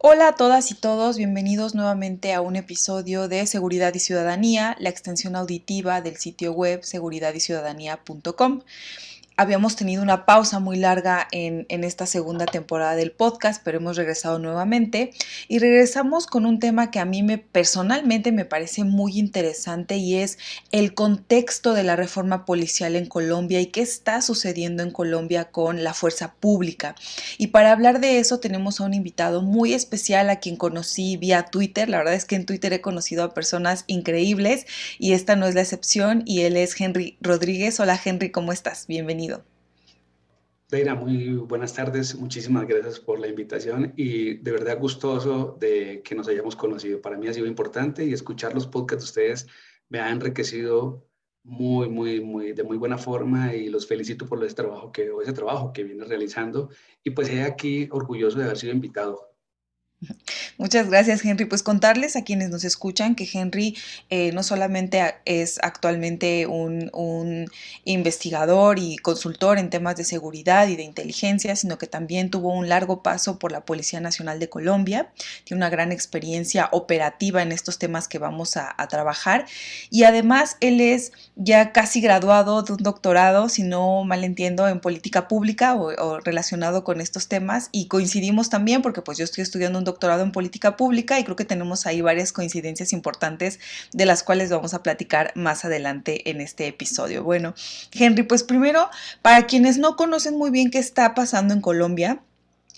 Hola a todas y todos, bienvenidos nuevamente a un episodio de Seguridad y Ciudadanía, la extensión auditiva del sitio web seguridadyciudadanía.com habíamos tenido una pausa muy larga en, esta segunda temporada del podcast, pero hemos regresado nuevamente y regresamos con un tema que a mí me personalmente me parece muy interesante y es el contexto de la reforma policial en Colombia y qué está sucediendo en Colombia con la fuerza pública. Y para hablar de eso tenemos a un invitado muy especial a quien conocí vía Twitter. La verdad es que en Twitter he conocido a personas increíbles y esta no es la excepción y él es Henry Rodríguez. Hola Henry, ¿cómo estás? Bienvenido. Deira, muy buenas tardes. Muchísimas gracias por la invitación y de verdad gustoso de que nos hayamos conocido. Para mí ha sido importante y escuchar los podcasts de ustedes me ha enriquecido muy, muy, muy, de muy buena forma y los felicito por ese trabajo que, ese trabajo que viene realizando. Y pues he aquí orgulloso de haber sido invitado. Muchas gracias, Henry. Pues contarles a quienes nos escuchan que Henry eh, no solamente es actualmente un, investigador y consultor en temas de seguridad y de inteligencia, sino que también tuvo un largo paso por la Policía Nacional de Colombia. Tiene una gran experiencia operativa en estos temas que vamos a, trabajar. Y además, él es ya casi graduado de un doctorado, si no mal entiendo, en política pública o, o relacionado con estos temas. Y coincidimos también porque pues yo estoy estudiando un doctorado en política pública y creo que tenemos ahí varias coincidencias importantes de las cuales vamos a platicar más adelante en este episodio. Bueno, Henry, pues primero, para quienes no conocen muy bien qué está pasando en Colombia,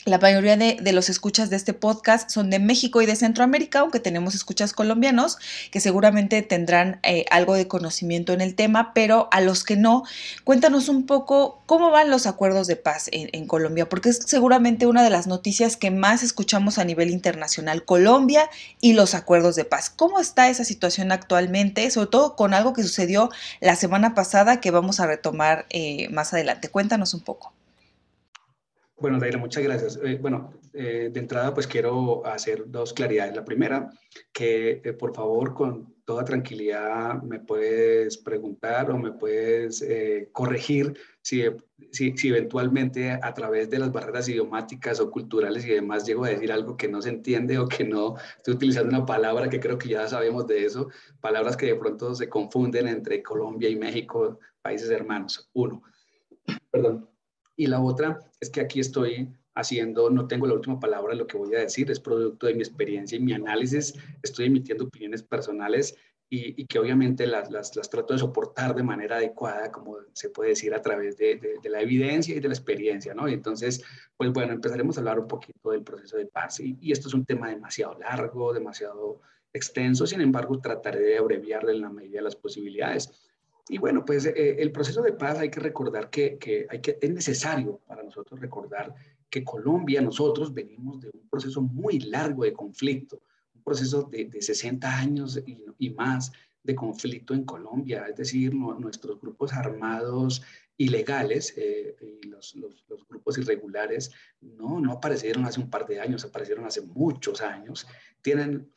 la mayoría de, los escuchas de este podcast son de México y de Centroamérica, aunque tenemos escuchas colombianos que seguramente tendrán eh, algo de conocimiento en el tema, pero a los que no, cuéntanos un poco cómo van los acuerdos de paz en, Colombia, porque es seguramente una de las noticias que más escuchamos a nivel internacional, Colombia y los acuerdos de paz. ¿Cómo está esa situación actualmente? Sobre todo con algo que sucedió la semana pasada que vamos a retomar eh, más adelante. Cuéntanos un poco. Bueno, Daira, muchas gracias. Eh, bueno, eh, de entrada, pues quiero hacer dos claridades. La primera, que eh, por favor, con toda tranquilidad, me puedes preguntar o me puedes corregir si, si, si, eventualmente a través de las barreras idiomáticas o culturales y demás llego a decir algo que no se entiende o que no estoy utilizando una palabra que creo que ya sabemos de eso, palabras que de pronto se confunden entre Colombia y México, países hermanos. Uno, perdón. Y la otra es que aquí estoy haciendo, no tengo la última palabra, lo que voy a decir es producto de mi experiencia y mi análisis, estoy emitiendo opiniones personales y, que obviamente las, las, trato de soportar de manera adecuada, como se puede decir, a través de, de, la evidencia y de la experiencia, ¿no? Y entonces, pues bueno, empezaremos a hablar un poquito del proceso de paz y, y esto es un tema demasiado largo, demasiado extenso, sin embargo, trataré de abreviarle en la medida de las posibilidades. Y bueno, pues eh, el proceso de paz hay que recordar que, que, hay que es necesario para nosotros recordar que Colombia, nosotros venimos de un proceso muy largo de conflicto, un proceso de, de 60 años y, más de conflicto en Colombia, es decir, nuestros grupos armados ilegales eh, y los, los, los, grupos irregulares no, no aparecieron hace un par de años, aparecieron hace muchos años, tienen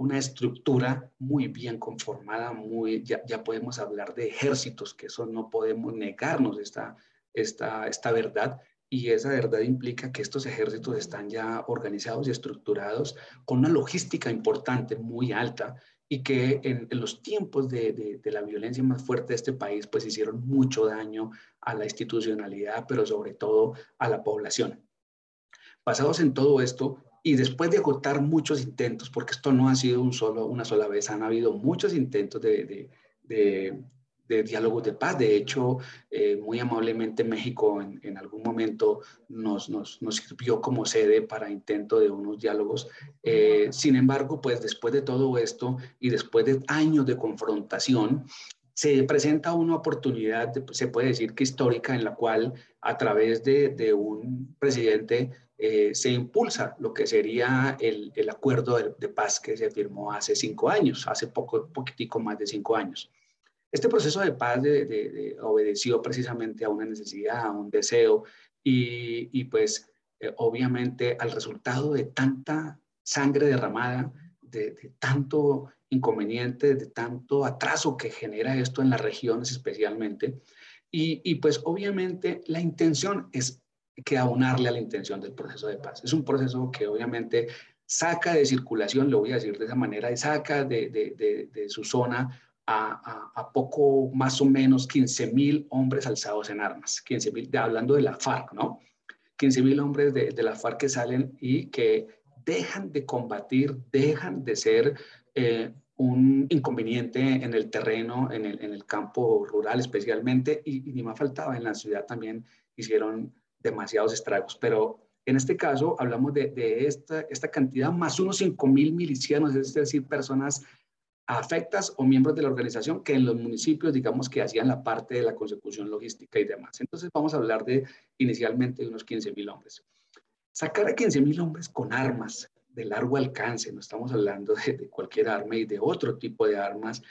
una estructura muy bien conformada, muy, ya, podemos hablar de ejércitos, que eso no podemos negarnos esta, esta, esta verdad. Y esa verdad implica que estos ejércitos están ya organizados y estructurados con una logística importante, muy alta, y que en, en los tiempos de, de, de, la violencia más fuerte de este país, pues hicieron mucho daño a la institucionalidad, pero sobre todo a la población. Basados en todo esto, y después de agotar muchos intentos, porque esto no ha sido un solo, una sola vez, han habido muchos intentos de, de, de, de diálogos de paz. De hecho, eh, muy amablemente México en, en algún momento nos, nos, nos, sirvió como sede para intento de unos diálogos. Eh, sin embargo, pues después de todo esto y después de años de confrontación, se presenta una oportunidad, se puede decir que histórica, en la cual a través de, de un presidente eh, se impulsa lo que sería el, el acuerdo de, de, paz que se firmó hace cinco años, hace poco, poquitico más de cinco años. Este proceso de paz de, de, obedeció precisamente a una necesidad, a un deseo y, y pues eh, obviamente al resultado de tanta sangre derramada, de, tanto inconveniente, de tanto atraso que genera esto en las regiones especialmente. Y, y pues obviamente la intención es que aunarle a la intención del proceso de paz. Es un proceso que obviamente saca de circulación, lo voy a decir de esa manera, y saca de, su zona a, poco más o menos 15 mil hombres alzados en armas, 15 mil, hablando de la FARC, ¿no? 15 mil hombres de, la FARC que salen y que dejan de combatir, dejan de ser eh, un inconveniente en el terreno, en el, campo rural especialmente, y, ni más faltaba, en la ciudad también hicieron demasiados estragos. Pero en este caso hablamos de, esta, esta, cantidad más unos 5 mil milicianos, es decir, personas afectas o miembros de la organización que en los municipios, digamos, que hacían la parte de la consecución logística y demás. Entonces vamos a hablar de inicialmente de unos 15 mil hombres. Sacar a 15 mil hombres con armas, de largo alcance, no estamos hablando de, cualquier arma y de otro tipo de armas,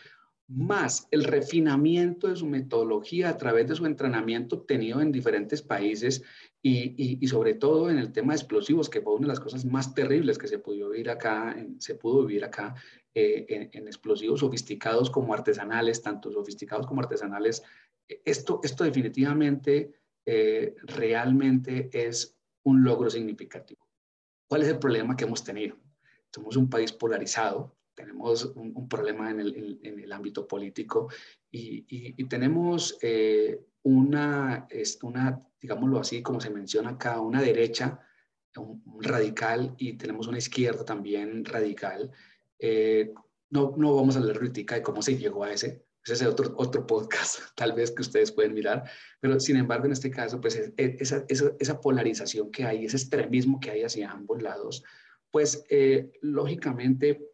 más el refinamiento de su metodología a través de su entrenamiento obtenido en diferentes países y, sobre todo en el tema de explosivos, que fue una de las cosas más terribles que se pudo vivir acá, se pudo vivir acá eh, en, explosivos sofisticados como artesanales, tanto sofisticados como artesanales. Esto, esto definitivamente, eh, realmente es un logro significativo. ¿Cuál es el problema que hemos tenido? Somos un país polarizado, tenemos un, problema en el, en el, ámbito político y, y, tenemos eh, una, una, digámoslo así, como se menciona acá, una derecha un, radical y tenemos una izquierda también radical. Eh, no, no vamos a hablar ahorita de cómo se llegó a ese, ese es otro, otro podcast, tal vez que ustedes pueden mirar, pero sin embargo en este caso, pues esa, esa, esa polarización que hay, ese extremismo que hay hacia ambos lados, pues eh, lógicamente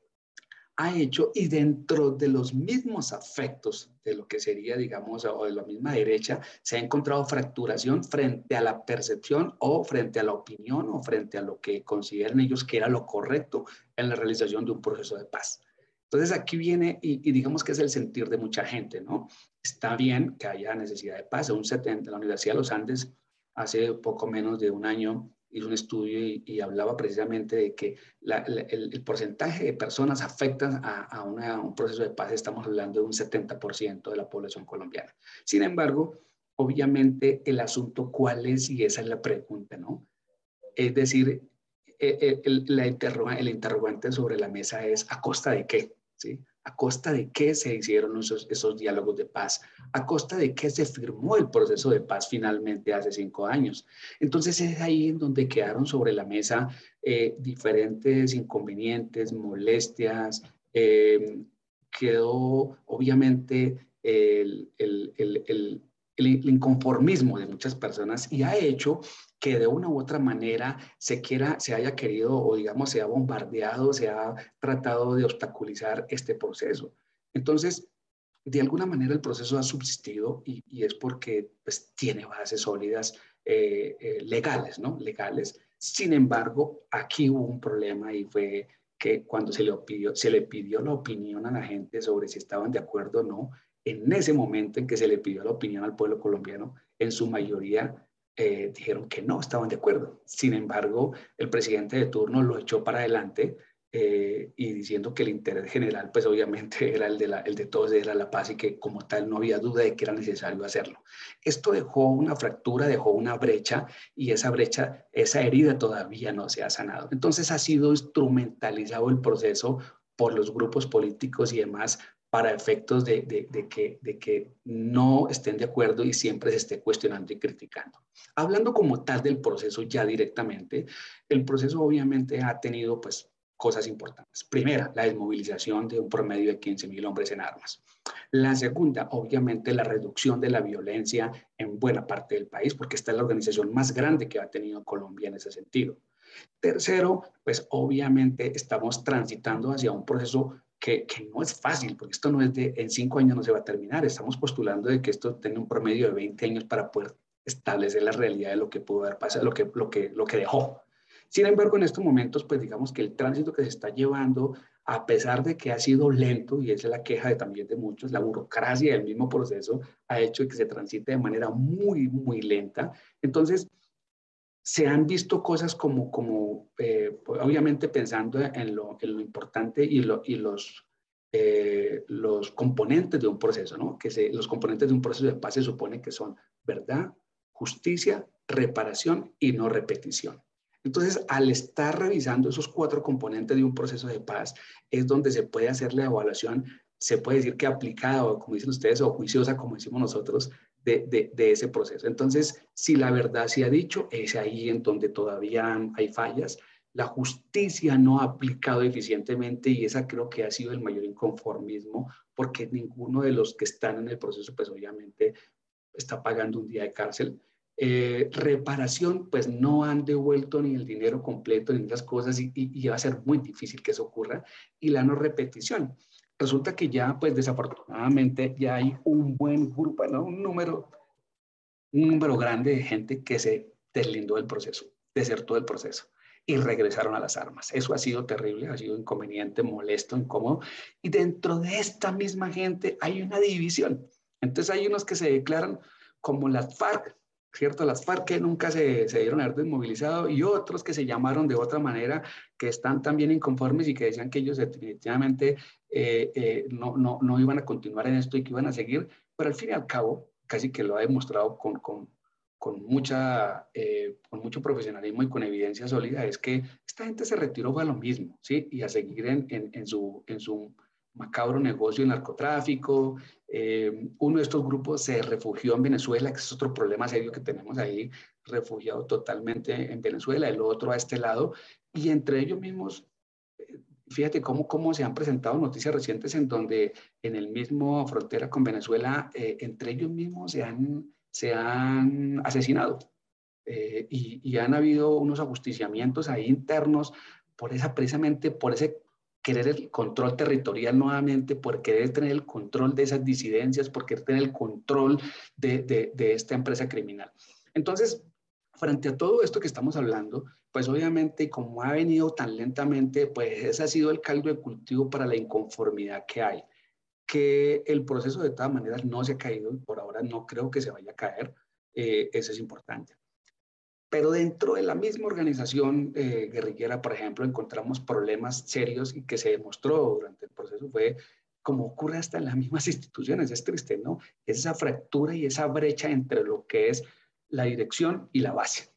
ha hecho y dentro de los mismos afectos de lo que sería, digamos, o de la misma derecha, se ha encontrado fracturación frente a la percepción o frente a la opinión o frente a lo que consideran ellos que era lo correcto en la realización de un proceso de paz. Entonces aquí viene y, digamos que es el sentir de mucha gente, ¿no? Está bien que haya necesidad de paz. Un 70, la Universidad de los Andes hace poco menos de un año hizo un estudio y, hablaba precisamente de que el, porcentaje de personas afectadas a, un proceso de paz, estamos hablando de un 70% de la población colombiana. Sin embargo, obviamente el asunto cuál es, y esa es la pregunta, ¿no? Es decir, eh, eh, el, la el interrogante sobre la mesa es ¿a costa de qué? ¿Sí? ¿A costa de qué se hicieron esos, esos diálogos de paz? ¿A costa de qué se firmó el proceso de paz finalmente hace cinco años? Entonces es ahí en donde quedaron sobre la mesa eh, diferentes inconvenientes, molestias, quedó obviamente el, el, el, inconformismo de muchas personas y ha hecho que de una u otra manera se quiera, se haya querido o digamos se ha bombardeado, se ha tratado de obstaculizar este proceso. Entonces, de alguna manera el proceso ha subsistido y, es porque pues, tiene bases sólidas eh, eh, legales, ¿no? Legales. Sin embargo, aquí hubo un problema y fue que cuando se le, pidió, se le pidió la opinión a la gente sobre si estaban de acuerdo o no, en ese momento en que se le pidió la opinión al pueblo colombiano, en su mayoría eh, dijeron que no estaban de acuerdo. Sin embargo, el presidente de turno lo echó para adelante eh, y diciendo que el interés general, pues obviamente era el de, la, el de todos, era la paz y que como tal no había duda de que era necesario hacerlo. Esto dejó una fractura, dejó una brecha y esa brecha, esa herida todavía no se ha sanado. Entonces ha sido instrumentalizado el proceso por los grupos políticos y demás para efectos de, que, de que no estén de acuerdo y siempre se esté cuestionando y criticando. Hablando como tal del proceso ya directamente, el proceso obviamente ha tenido pues cosas importantes. Primera, la desmovilización de un promedio de 15 mil hombres en armas. La segunda, obviamente, la reducción de la violencia en buena parte del país, porque esta es la organización más grande que ha tenido Colombia en ese sentido. Tercero, pues obviamente estamos transitando hacia un proceso que, no es fácil, porque esto no es de en cinco años no se va a terminar. Estamos postulando de que esto tenga un promedio de 20 años para poder establecer la realidad de lo que pudo haber pasado, lo que, lo que, lo que dejó. Sin embargo, en estos momentos, pues digamos que el tránsito que se está llevando, a pesar de que ha sido lento, y esa es la queja de, también de muchos, la burocracia del mismo proceso ha hecho que se transite de manera muy, muy lenta. Entonces, se han visto cosas como, como eh, obviamente pensando en lo, en lo importante y, lo, y los, eh, los componentes de un proceso, ¿no? Que se, los componentes de un proceso de paz se supone que son verdad, justicia, reparación y no repetición. Entonces, al estar revisando esos cuatro componentes de un proceso de paz, es donde se puede hacer la evaluación, se puede decir que aplicada, o como dicen ustedes, o juiciosa, como decimos nosotros, de, ese proceso. Entonces, si la verdad se ha dicho, es ahí en donde todavía hay fallas. La justicia no ha aplicado eficientemente y esa creo que ha sido el mayor inconformismo, porque ninguno de los que están en el proceso, pues obviamente está pagando un día de cárcel. Eh, reparación, pues no han devuelto ni el dinero completo ni esas cosas y, va a ser muy difícil que eso ocurra. Y la no repetición. Resulta que ya, pues desafortunadamente, ya hay un buen grupo, ¿no? un número, un número grande de gente que se deslindó del proceso, desertó del proceso y regresaron a las armas. Eso ha sido terrible, ha sido inconveniente, molesto, incómodo. Y dentro de esta misma gente hay una división. Entonces hay unos que se declaran como las FARC, ¿cierto? Las FARC que nunca se, se dieron a haber desmovilizado y otros que se llamaron de otra manera, que están también inconformes y que decían que ellos definitivamente eh, eh, no, no, no, iban a continuar en esto y que iban a seguir, pero al fin y al cabo, casi que lo ha demostrado con, con, con mucha, eh, con mucho profesionalismo y con evidencia sólida, es que esta gente se retiró a lo mismo, ¿sí? Y a seguir en, en, en su, en su macabro negocio de narcotráfico. Eh, uno de estos grupos se refugió en Venezuela, que es otro problema serio que tenemos ahí, refugiado totalmente en Venezuela, el otro a este lado, y entre ellos mismos, eh, fíjate cómo, cómo se han presentado noticias recientes en donde en el mismo frontera con Venezuela, eh, entre ellos mismos se han, se han asesinado. y, y han habido unos ajusticiamientos ahí internos por esa, precisamente por ese querer el control territorial nuevamente, por querer tener el control de esas disidencias, por querer tener el control de, de, esta empresa criminal. Entonces, frente a todo esto que estamos hablando, pues obviamente como ha venido tan lentamente, pues ese ha sido el caldo de cultivo para la inconformidad que hay. Que el proceso de todas maneras no se ha caído por ahora no creo que se vaya a caer, eh, eso es importante. Pero dentro de la misma organización eh, guerrillera, por ejemplo, encontramos problemas serios y que se demostró durante el proceso fue como ocurre hasta en las mismas instituciones, es triste, ¿no? Esa fractura y esa brecha entre lo que es la dirección y la base.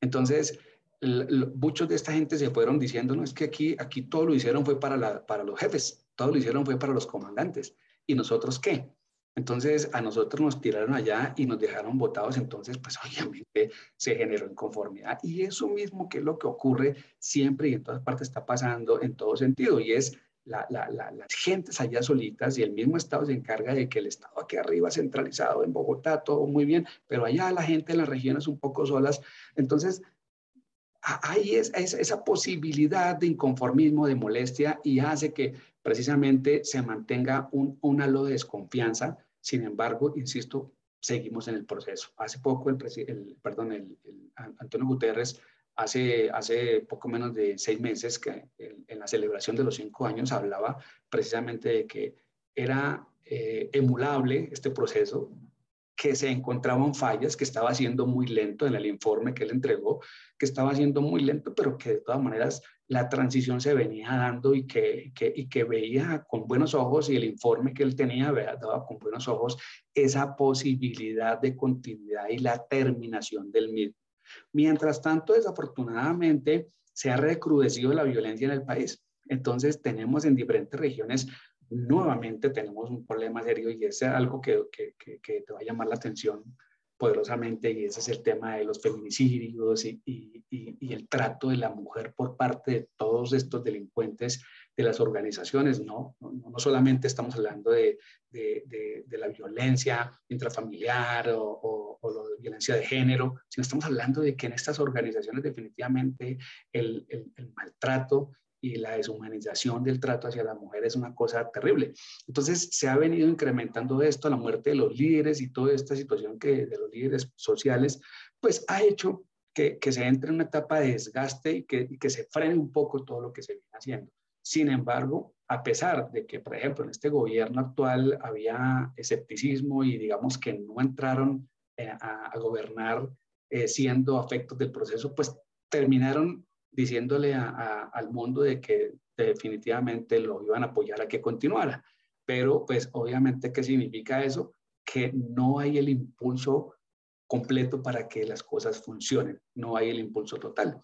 Entonces, muchos de esta gente se fueron diciendo, no, es que aquí, aquí todo lo hicieron fue para, la, para los jefes, todo lo hicieron fue para los comandantes. ¿Y nosotros qué? Entonces a nosotros nos tiraron allá y nos dejaron votados, entonces pues obviamente se generó inconformidad. Y eso mismo que es lo que ocurre siempre y en todas partes está pasando en todo sentido y es la, la, las gentes allá solitas y el mismo Estado se encarga de que el Estado aquí arriba centralizado en Bogotá, todo muy bien, pero allá la gente en las regiones un poco solas. Entonces, ahí es, esa posibilidad de inconformismo, de molestia y hace que precisamente se mantenga un, un halo de desconfianza sin embargo, insisto, seguimos en el proceso. Hace poco, el, perdón, el, Antonio Guterres, hace, hace poco menos de seis meses, que en la celebración de los cinco años, hablaba precisamente de que era eh, emulable este proceso, que se encontraban fallas, que estaba siendo muy lento en el informe que él entregó, que estaba siendo muy lento, pero que de todas maneras la transición se venía dando y que, y que veía con buenos ojos y el informe que él tenía daba con buenos ojos esa posibilidad de continuidad y la terminación del mismo. Mientras tanto, desafortunadamente, se ha recrudecido la violencia en el país. Entonces, tenemos en diferentes regiones, nuevamente tenemos un problema serio y es algo que, que, que te va a llamar la atención poderosamente y ese es el tema de los feminicidios y, y, el trato de la mujer por parte de todos estos delincuentes de las organizaciones, ¿no? No, no solamente estamos hablando de, de, la violencia intrafamiliar o, o, la violencia de género, sino estamos hablando de que en estas organizaciones definitivamente el, el maltrato y la deshumanización del trato hacia la mujer es una cosa terrible. Entonces se ha venido incrementando esto, la muerte de los líderes y toda esta situación que de los líderes sociales, pues ha hecho que, que se entre en una etapa de desgaste y que, y que se frene un poco todo lo que se viene haciendo. Sin embargo, a pesar de que, por ejemplo, en este gobierno actual había escepticismo y digamos que no entraron eh, a, a, gobernar eh, siendo afectos del proceso, pues terminaron diciéndole al mundo de que definitivamente lo iban a apoyar a que continuara. Pero pues obviamente, ¿qué significa eso? Que no hay el impulso completo para que las cosas funcionen, no hay el impulso total.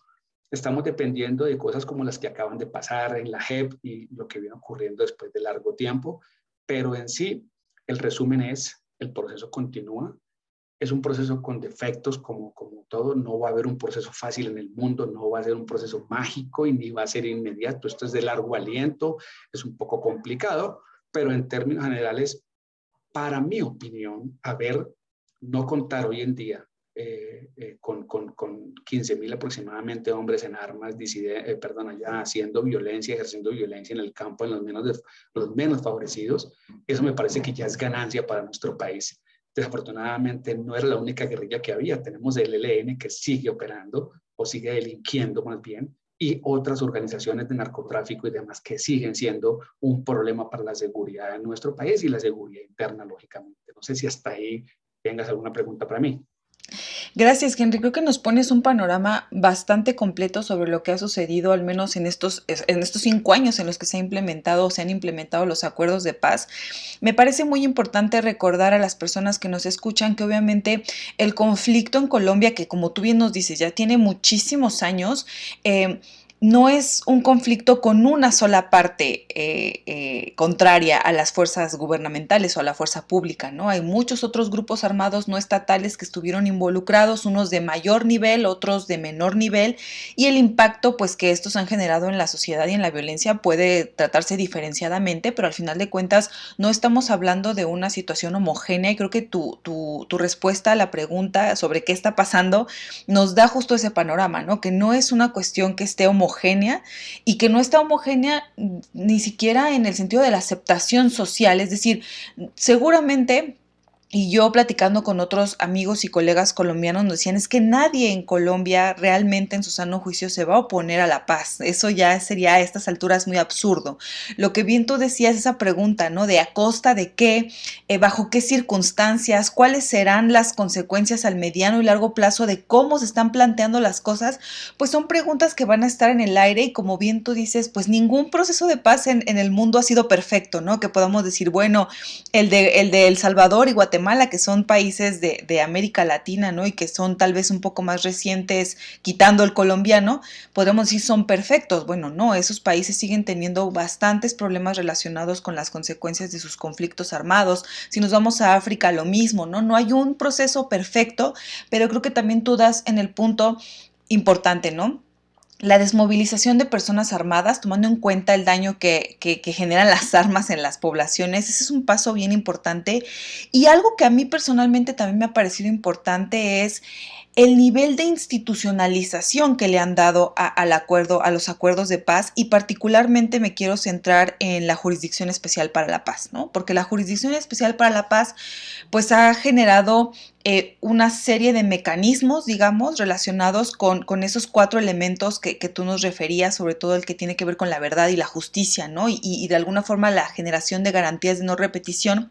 estamos dependiendo de cosas como las que acaban de pasar en la JEP y lo que viene ocurriendo después de largo tiempo, pero en sí el resumen es, el proceso continúa, es un proceso con defectos como, como todo, no va a haber un proceso fácil en el mundo, no va a ser un proceso mágico y ni va a ser inmediato, esto es de largo aliento, es un poco complicado, pero en términos generales, para mi opinión, a ver, no contar hoy en día eh, eh, con, con, con 15 mil aproximadamente hombres en armas, eh, perdón, ya haciendo violencia, ejerciendo violencia en el campo en los menos, los menos favorecidos, eso me parece que ya es ganancia para nuestro país. Desafortunadamente no era la única guerrilla que había, tenemos el ELN que sigue operando o sigue delinquiendo más bien, y otras organizaciones de narcotráfico y demás que siguen siendo un problema para la seguridad de nuestro país y la seguridad interna, lógicamente. No sé si hasta ahí tengas alguna pregunta para mí. Gracias, Henry. Creo que nos pones un panorama bastante completo sobre lo que ha sucedido, al menos en estos, en estos cinco años en los que se ha implementado o se han implementado los acuerdos de paz. Me parece muy importante recordar a las personas que nos escuchan que obviamente el conflicto en Colombia, que como tú bien nos dices, ya tiene muchísimos años, eh, no es un conflicto con una sola parte eh, eh, contraria a las fuerzas gubernamentales o a la fuerza pública, ¿no? Hay muchos otros grupos armados no estatales que estuvieron involucrados, unos de mayor nivel, otros de menor nivel, y el impacto pues que estos han generado en la sociedad y en la violencia puede tratarse diferenciadamente, pero al final de cuentas no estamos hablando de una situación homogénea y creo que tu, tu, respuesta a la pregunta sobre qué está pasando nos da justo ese panorama, ¿no? Que no es una cuestión que esté homogénea, y que no está homogénea ni siquiera en el sentido de la aceptación social. Es decir, seguramente y yo platicando con otros amigos y colegas colombianos nos decían, es que nadie en Colombia realmente en su sano juicio se va a oponer a la paz. Eso ya sería a estas alturas muy absurdo. Lo que bien tú decías, esa pregunta, ¿no? De a costa de qué, eh, bajo qué circunstancias, cuáles serán las consecuencias al mediano y largo plazo de cómo se están planteando las cosas, pues son preguntas que van a estar en el aire y como bien tú dices, pues ningún proceso de paz en, el mundo ha sido perfecto, ¿no? Que podamos decir, bueno, el de, el de El Salvador y Guatemala, Que son países de, América Latina, ¿no? Y que son tal vez un poco más recientes, quitando el colombiano, podemos decir son perfectos. Bueno, no, esos países siguen teniendo bastantes problemas relacionados con las consecuencias de sus conflictos armados. Si nos vamos a África, lo mismo, ¿no? No hay un proceso perfecto, pero creo que también tú das en el punto importante, ¿no? La desmovilización de personas armadas, tomando en cuenta el daño que, generan las armas en las poblaciones, ese es un paso bien importante. Y algo que a mí personalmente también me ha parecido importante es el nivel de institucionalización que le han dado al acuerdo, a los acuerdos de paz, y particularmente me quiero centrar en la Jurisdicción Especial para la Paz, ¿no? Porque la Jurisdicción Especial para la Paz, pues ha generado eh, una serie de mecanismos, digamos, relacionados con, con esos cuatro elementos que, tú nos referías, sobre todo el que tiene que ver con la verdad y la justicia, ¿no? Y, y, de alguna forma la generación de garantías de no repetición.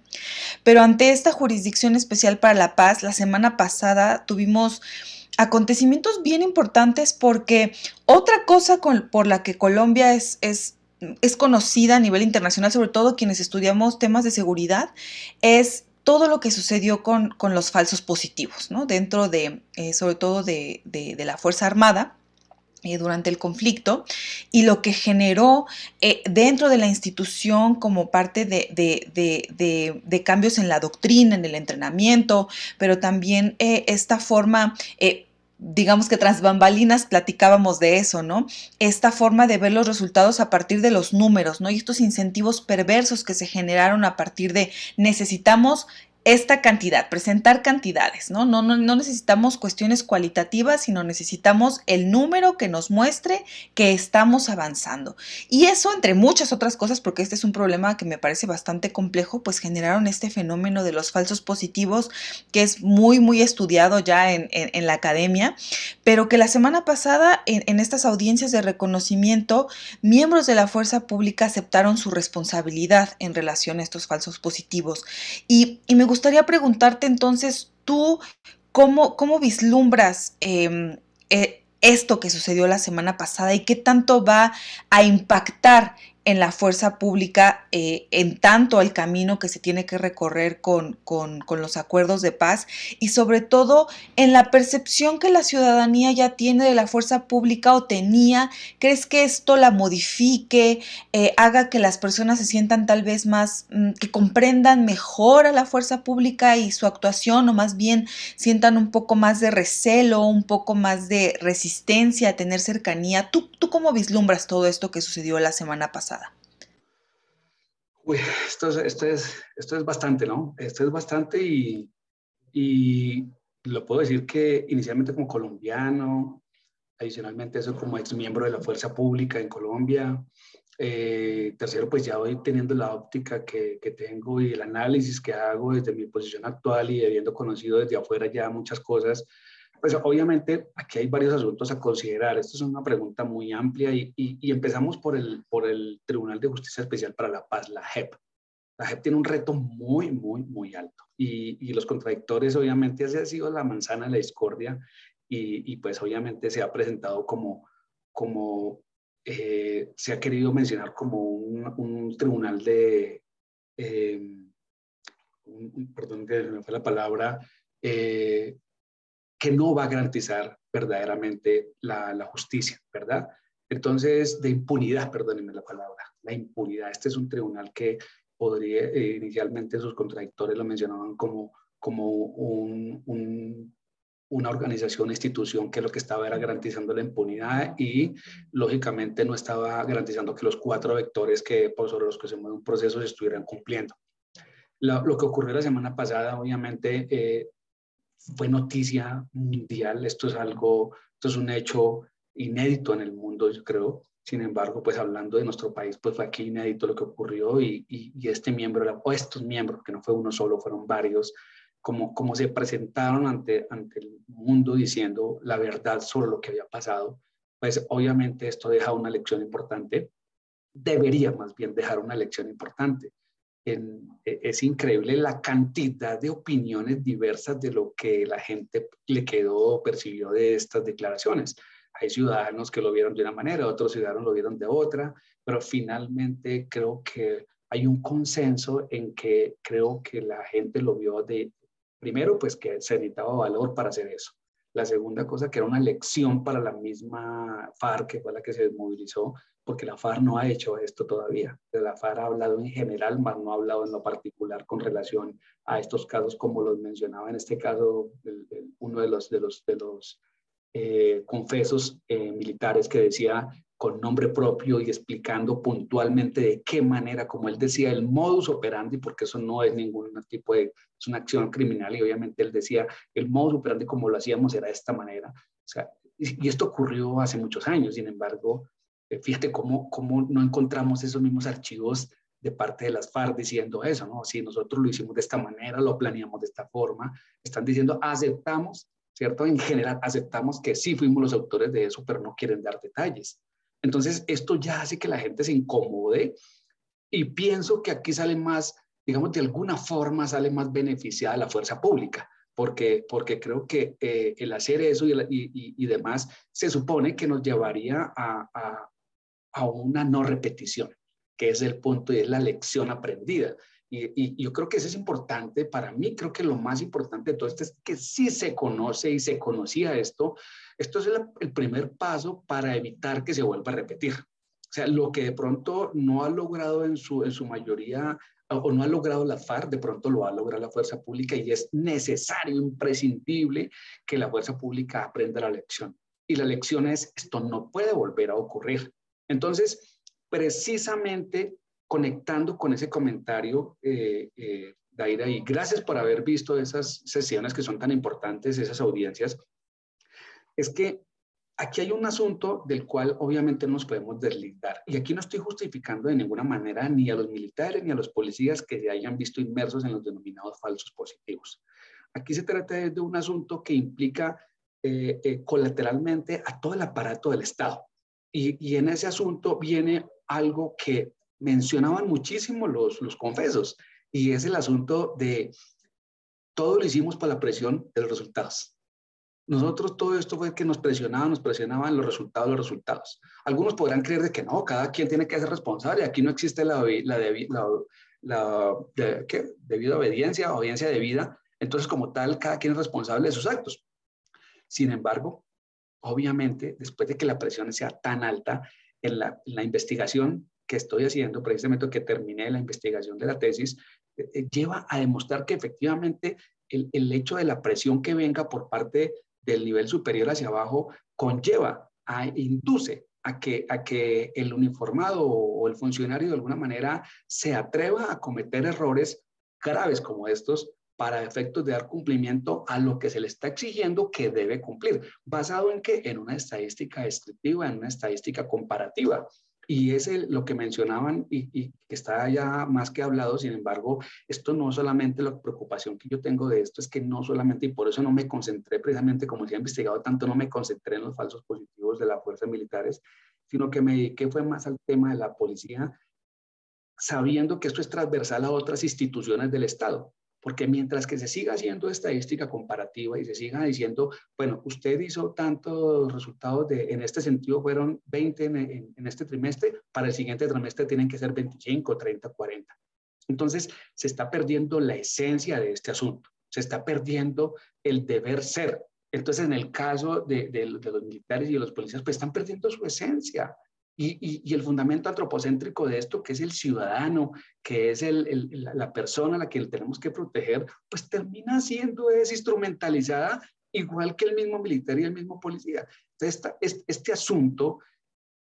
Pero ante esta jurisdicción especial para la paz, la semana pasada tuvimos acontecimientos bien importantes porque otra cosa con, por la que Colombia es, es es conocida a nivel internacional, sobre todo quienes estudiamos temas de seguridad, es todo lo que sucedió con, los falsos positivos, ¿no? Dentro de, eh, sobre todo de, la Fuerza Armada eh, durante el conflicto y lo que generó eh, dentro de la institución como parte de, cambios en la doctrina, en el entrenamiento, pero también esta forma digamos que tras bambalinas platicábamos de eso, ¿no? Esta forma de ver los resultados a partir de los números, ¿no? Y estos incentivos perversos que se generaron a partir de necesitamos esta cantidad, presentar cantidades, ¿no? No, ¿no? no necesitamos cuestiones cualitativas, sino necesitamos el número que nos muestre que estamos avanzando. Y eso, entre muchas otras cosas, porque este es un problema que me parece bastante complejo, pues generaron este fenómeno de los falsos positivos, que es muy, muy estudiado ya en, la academia, pero que la semana pasada en, en estas audiencias de reconocimiento, miembros de la fuerza pública aceptaron su responsabilidad en relación a estos falsos positivos. Y, y me gustaría preguntarte entonces, tú, ¿cómo, cómo vislumbras em, eh, esto que sucedió la semana pasada y qué tanto va a impactar en la fuerza pública eh, en tanto el camino que se tiene que recorrer con, con, con, los acuerdos de paz y sobre todo en la percepción que la ciudadanía ya tiene de la fuerza pública o tenía. ¿Crees que esto la modifique, eh, haga que las personas se sientan tal vez más, mm, que comprendan mejor a la fuerza pública y su actuación o más bien sientan un poco más de recelo, un poco más de resistencia a tener cercanía? ¿Tú, tú cómo vislumbras todo esto que sucedió la semana pasada? Uy, esto es, esto, es, esto es bastante, ¿no? Esto es bastante y, y lo puedo decir que inicialmente como colombiano, adicionalmente eso como ex miembro de la Fuerza Pública en Colombia, eh, tercero, pues ya voy teniendo la óptica que, que, tengo y el análisis que hago desde mi posición actual y habiendo conocido desde afuera ya muchas cosas, pues obviamente aquí hay varios asuntos a considerar. Esto es una pregunta muy amplia y, y, empezamos por el, por el Tribunal de Justicia Especial para la Paz, la JEP. La JEP tiene un reto muy, muy, muy alto y, y los contradictores obviamente ese ha sido la manzana de la discordia y, pues obviamente se ha presentado como, como eh, se ha querido mencionar como un, un tribunal de, eh, perdón que me fue la palabra, eh, que no va a garantizar verdaderamente la, justicia, ¿verdad? Entonces, de impunidad, perdónenme la palabra, la impunidad. Este es un tribunal que podría, eh, inicialmente sus contradictores lo mencionaban como, como una organización, institución que lo que estaba era garantizando la impunidad y lógicamente no estaba garantizando que los cuatro vectores que, por sobre los que se mueve un proceso se estuvieran cumpliendo. Lo, que ocurrió la semana pasada, obviamente, eh, fue noticia mundial, esto es algo, esto es un hecho inédito en el mundo, yo creo. Sin embargo, pues hablando de nuestro país, pues fue aquí inédito lo que ocurrió y, y, este miembro, o estos miembros, que no fue uno solo, fueron varios, como, como se presentaron ante, ante el mundo diciendo la verdad sobre lo que había pasado, pues obviamente esto deja una lección importante, debería más bien dejar una lección importante. E, es increíble la cantidad de opiniones diversas de lo que la gente le quedó percibió de estas declaraciones. Hay ciudadanos que lo vieron de una manera, otros ciudadanos lo vieron de otra, pero finalmente creo que hay un consenso en que creo que la gente lo vio de, primero, pues que se necesitaba valor para hacer eso. La segunda cosa, que era una lección para la misma FARC, que fue la que se desmovilizó, porque la FARC no ha hecho esto todavía. La FARC ha hablado en general, más no ha hablado en lo particular con relación a estos casos, como los mencionaba en este caso uno de los, de los, eh, confesos eh, militares que decía con nombre propio y explicando puntualmente de qué manera, como él decía, el modus operandi, porque eso no es ningún tipo de, es una acción criminal y obviamente él decía, el modus operandi como lo hacíamos era de esta manera. O sea, y, y esto ocurrió hace muchos años, sin embargo, fíjate cómo, cómo no encontramos esos mismos archivos de parte de las FARC diciendo eso, ¿no? Si nosotros lo hicimos de esta manera, lo planeamos de esta forma, están diciendo aceptamos, ¿cierto? En general aceptamos que sí fuimos los autores de eso, pero no quieren dar detalles. Entonces, esto ya hace que la gente se incomode y pienso que aquí sale más, digamos, de alguna forma sale más beneficiada la fuerza pública, porque, porque creo que eh, el hacer eso y, y, y, demás se supone que nos llevaría a, a una no repetición, que es el punto y es la lección aprendida. Y, yo creo que eso es importante. Para mí, creo que lo más importante de todo esto es que sí se conoce y se conocía esto. Esto es el, primer paso para evitar que se vuelva a repetir. O sea, lo que de pronto no ha logrado en su, en su mayoría o no ha logrado la FARC, de pronto lo va a lograr la fuerza pública y es necesario, imprescindible que la fuerza pública aprenda la lección. Y la lección es, esto no puede volver a ocurrir. Entonces, precisamente conectando con ese comentario, eh, eh, Daira, y gracias por haber visto esas sesiones que son tan importantes, esas audiencias, es que aquí hay un asunto del cual obviamente nos podemos deslindar. Y aquí no estoy justificando de ninguna manera ni a los militares ni a los policías que se hayan visto inmersos en los denominados falsos positivos. Aquí se trata de un asunto que implica eh, eh, colateralmente a todo el aparato del Estado. Y, en ese asunto viene algo que mencionaban muchísimo los, los confesos, y es el asunto de todo lo hicimos para la presión de los resultados. nosotros todo esto fue que nos presionaban, nos presionaban los resultados, los resultados. Algunos podrán creer de que no, cada quien tiene que ser responsable, aquí no existe la, la, la, la de, ¿qué? debida obediencia, obediencia debida, entonces como tal cada quien es responsable de sus actos. Sin embargo, obviamente, después de que la presión sea tan alta en la, investigación que estoy haciendo, precisamente que terminé la investigación de la tesis, eh, eh, lleva a demostrar que efectivamente el, el hecho de la presión que venga por parte del nivel superior hacia abajo conlleva, a, induce a que, a que el uniformado o el funcionario de alguna manera se atreva a cometer errores graves como estos para efectos de dar cumplimiento a lo que se le está exigiendo que debe cumplir, basado en que en una estadística descriptiva, en una estadística comparativa. Y es lo que mencionaban y, que está ya más que hablado, sin embargo, esto no solamente la preocupación que yo tengo de esto es que no solamente, y por eso no me concentré precisamente, como se ha investigado tanto, no me concentré en los falsos positivos de las fuerzas militares, sino que me dediqué fue más al tema de la policía, sabiendo que esto es transversal a otras instituciones del Estado. Porque mientras que se siga haciendo estadística comparativa y se siga diciendo, bueno, usted hizo tantos resultados de, en este sentido fueron 20 en, en, este trimestre, para el siguiente trimestre tienen que ser 25, 30, 40. Entonces, se está perdiendo la esencia de este asunto, se está perdiendo el deber ser. Entonces, en el caso de, de, de los militares y de los policías, pues están perdiendo su esencia. Y, el fundamento antropocéntrico de esto, que es el ciudadano, que es la persona a la que tenemos que proteger, pues termina siendo desinstrumentalizada igual que el mismo militar y el mismo policía. Entonces, este, asunto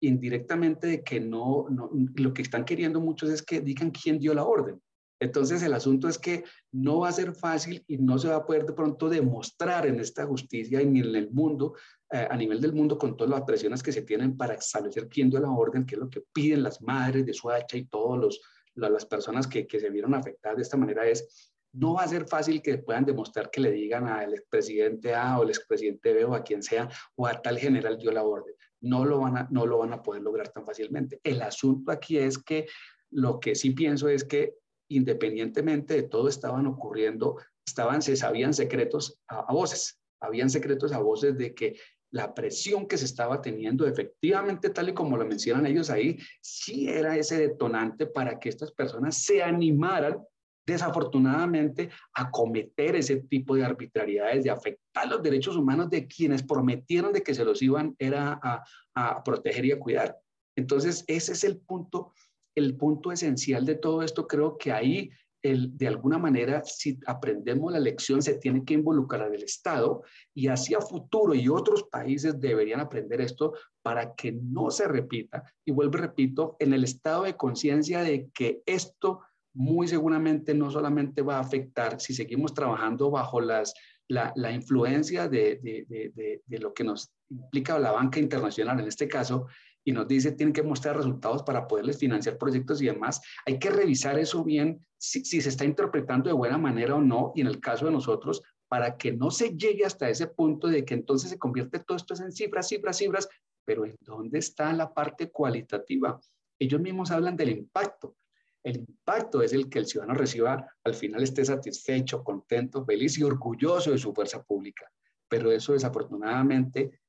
indirectamente de que no, lo que están queriendo muchos es que digan quién dio la orden. Entonces el asunto es que no va a ser fácil y no se va a poder de pronto demostrar en esta justicia y ni en el mundo, eh, a nivel del mundo, con todas las presiones que se tienen para establecer quién dio la orden, qué es lo que piden las madres de Suacha y todas las personas que, que se vieron afectadas de esta manera es, no va a ser fácil que puedan demostrar que le digan al expresidente A o el expresidente B o a quien sea o a tal general dio la orden. No lo, van a, no lo van a poder lograr tan fácilmente. El asunto aquí es que lo que sí pienso es que independientemente de todo, estaban ocurriendo, estaban, se sabían secretos a, voces, habían secretos a voces de que la presión que se estaba teniendo, efectivamente, tal y como lo mencionan ellos ahí, sí era ese detonante para que estas personas se animaran desafortunadamente a cometer ese tipo de arbitrariedades, de afectar los derechos humanos de quienes prometieron de que se los iban era a, a proteger y a cuidar. Entonces, ese es el punto el punto esencial de todo esto, creo que ahí, el, de alguna manera, si aprendemos la lección, se tiene que involucrar el Estado y hacia futuro y otros países deberían aprender esto para que no se repita. Y vuelvo, repito, en el estado de conciencia de que esto muy seguramente no solamente va a afectar si seguimos trabajando bajo las, la, la influencia de, de, de, de, lo que nos implica la banca internacional en este caso, y nos dice tienen que mostrar resultados para poderles financiar proyectos y demás. Hay que revisar eso bien, si, se está interpretando de buena manera o no, y en el caso de nosotros, para que no se llegue hasta ese punto de que entonces se convierte todo esto en cifras, cifras, cifras, pero ¿en dónde está la parte cualitativa? Ellos mismos hablan del impacto. El impacto es el que el ciudadano reciba, al final esté satisfecho, contento, feliz y orgulloso de su fuerza pública. Pero eso desafortunadamente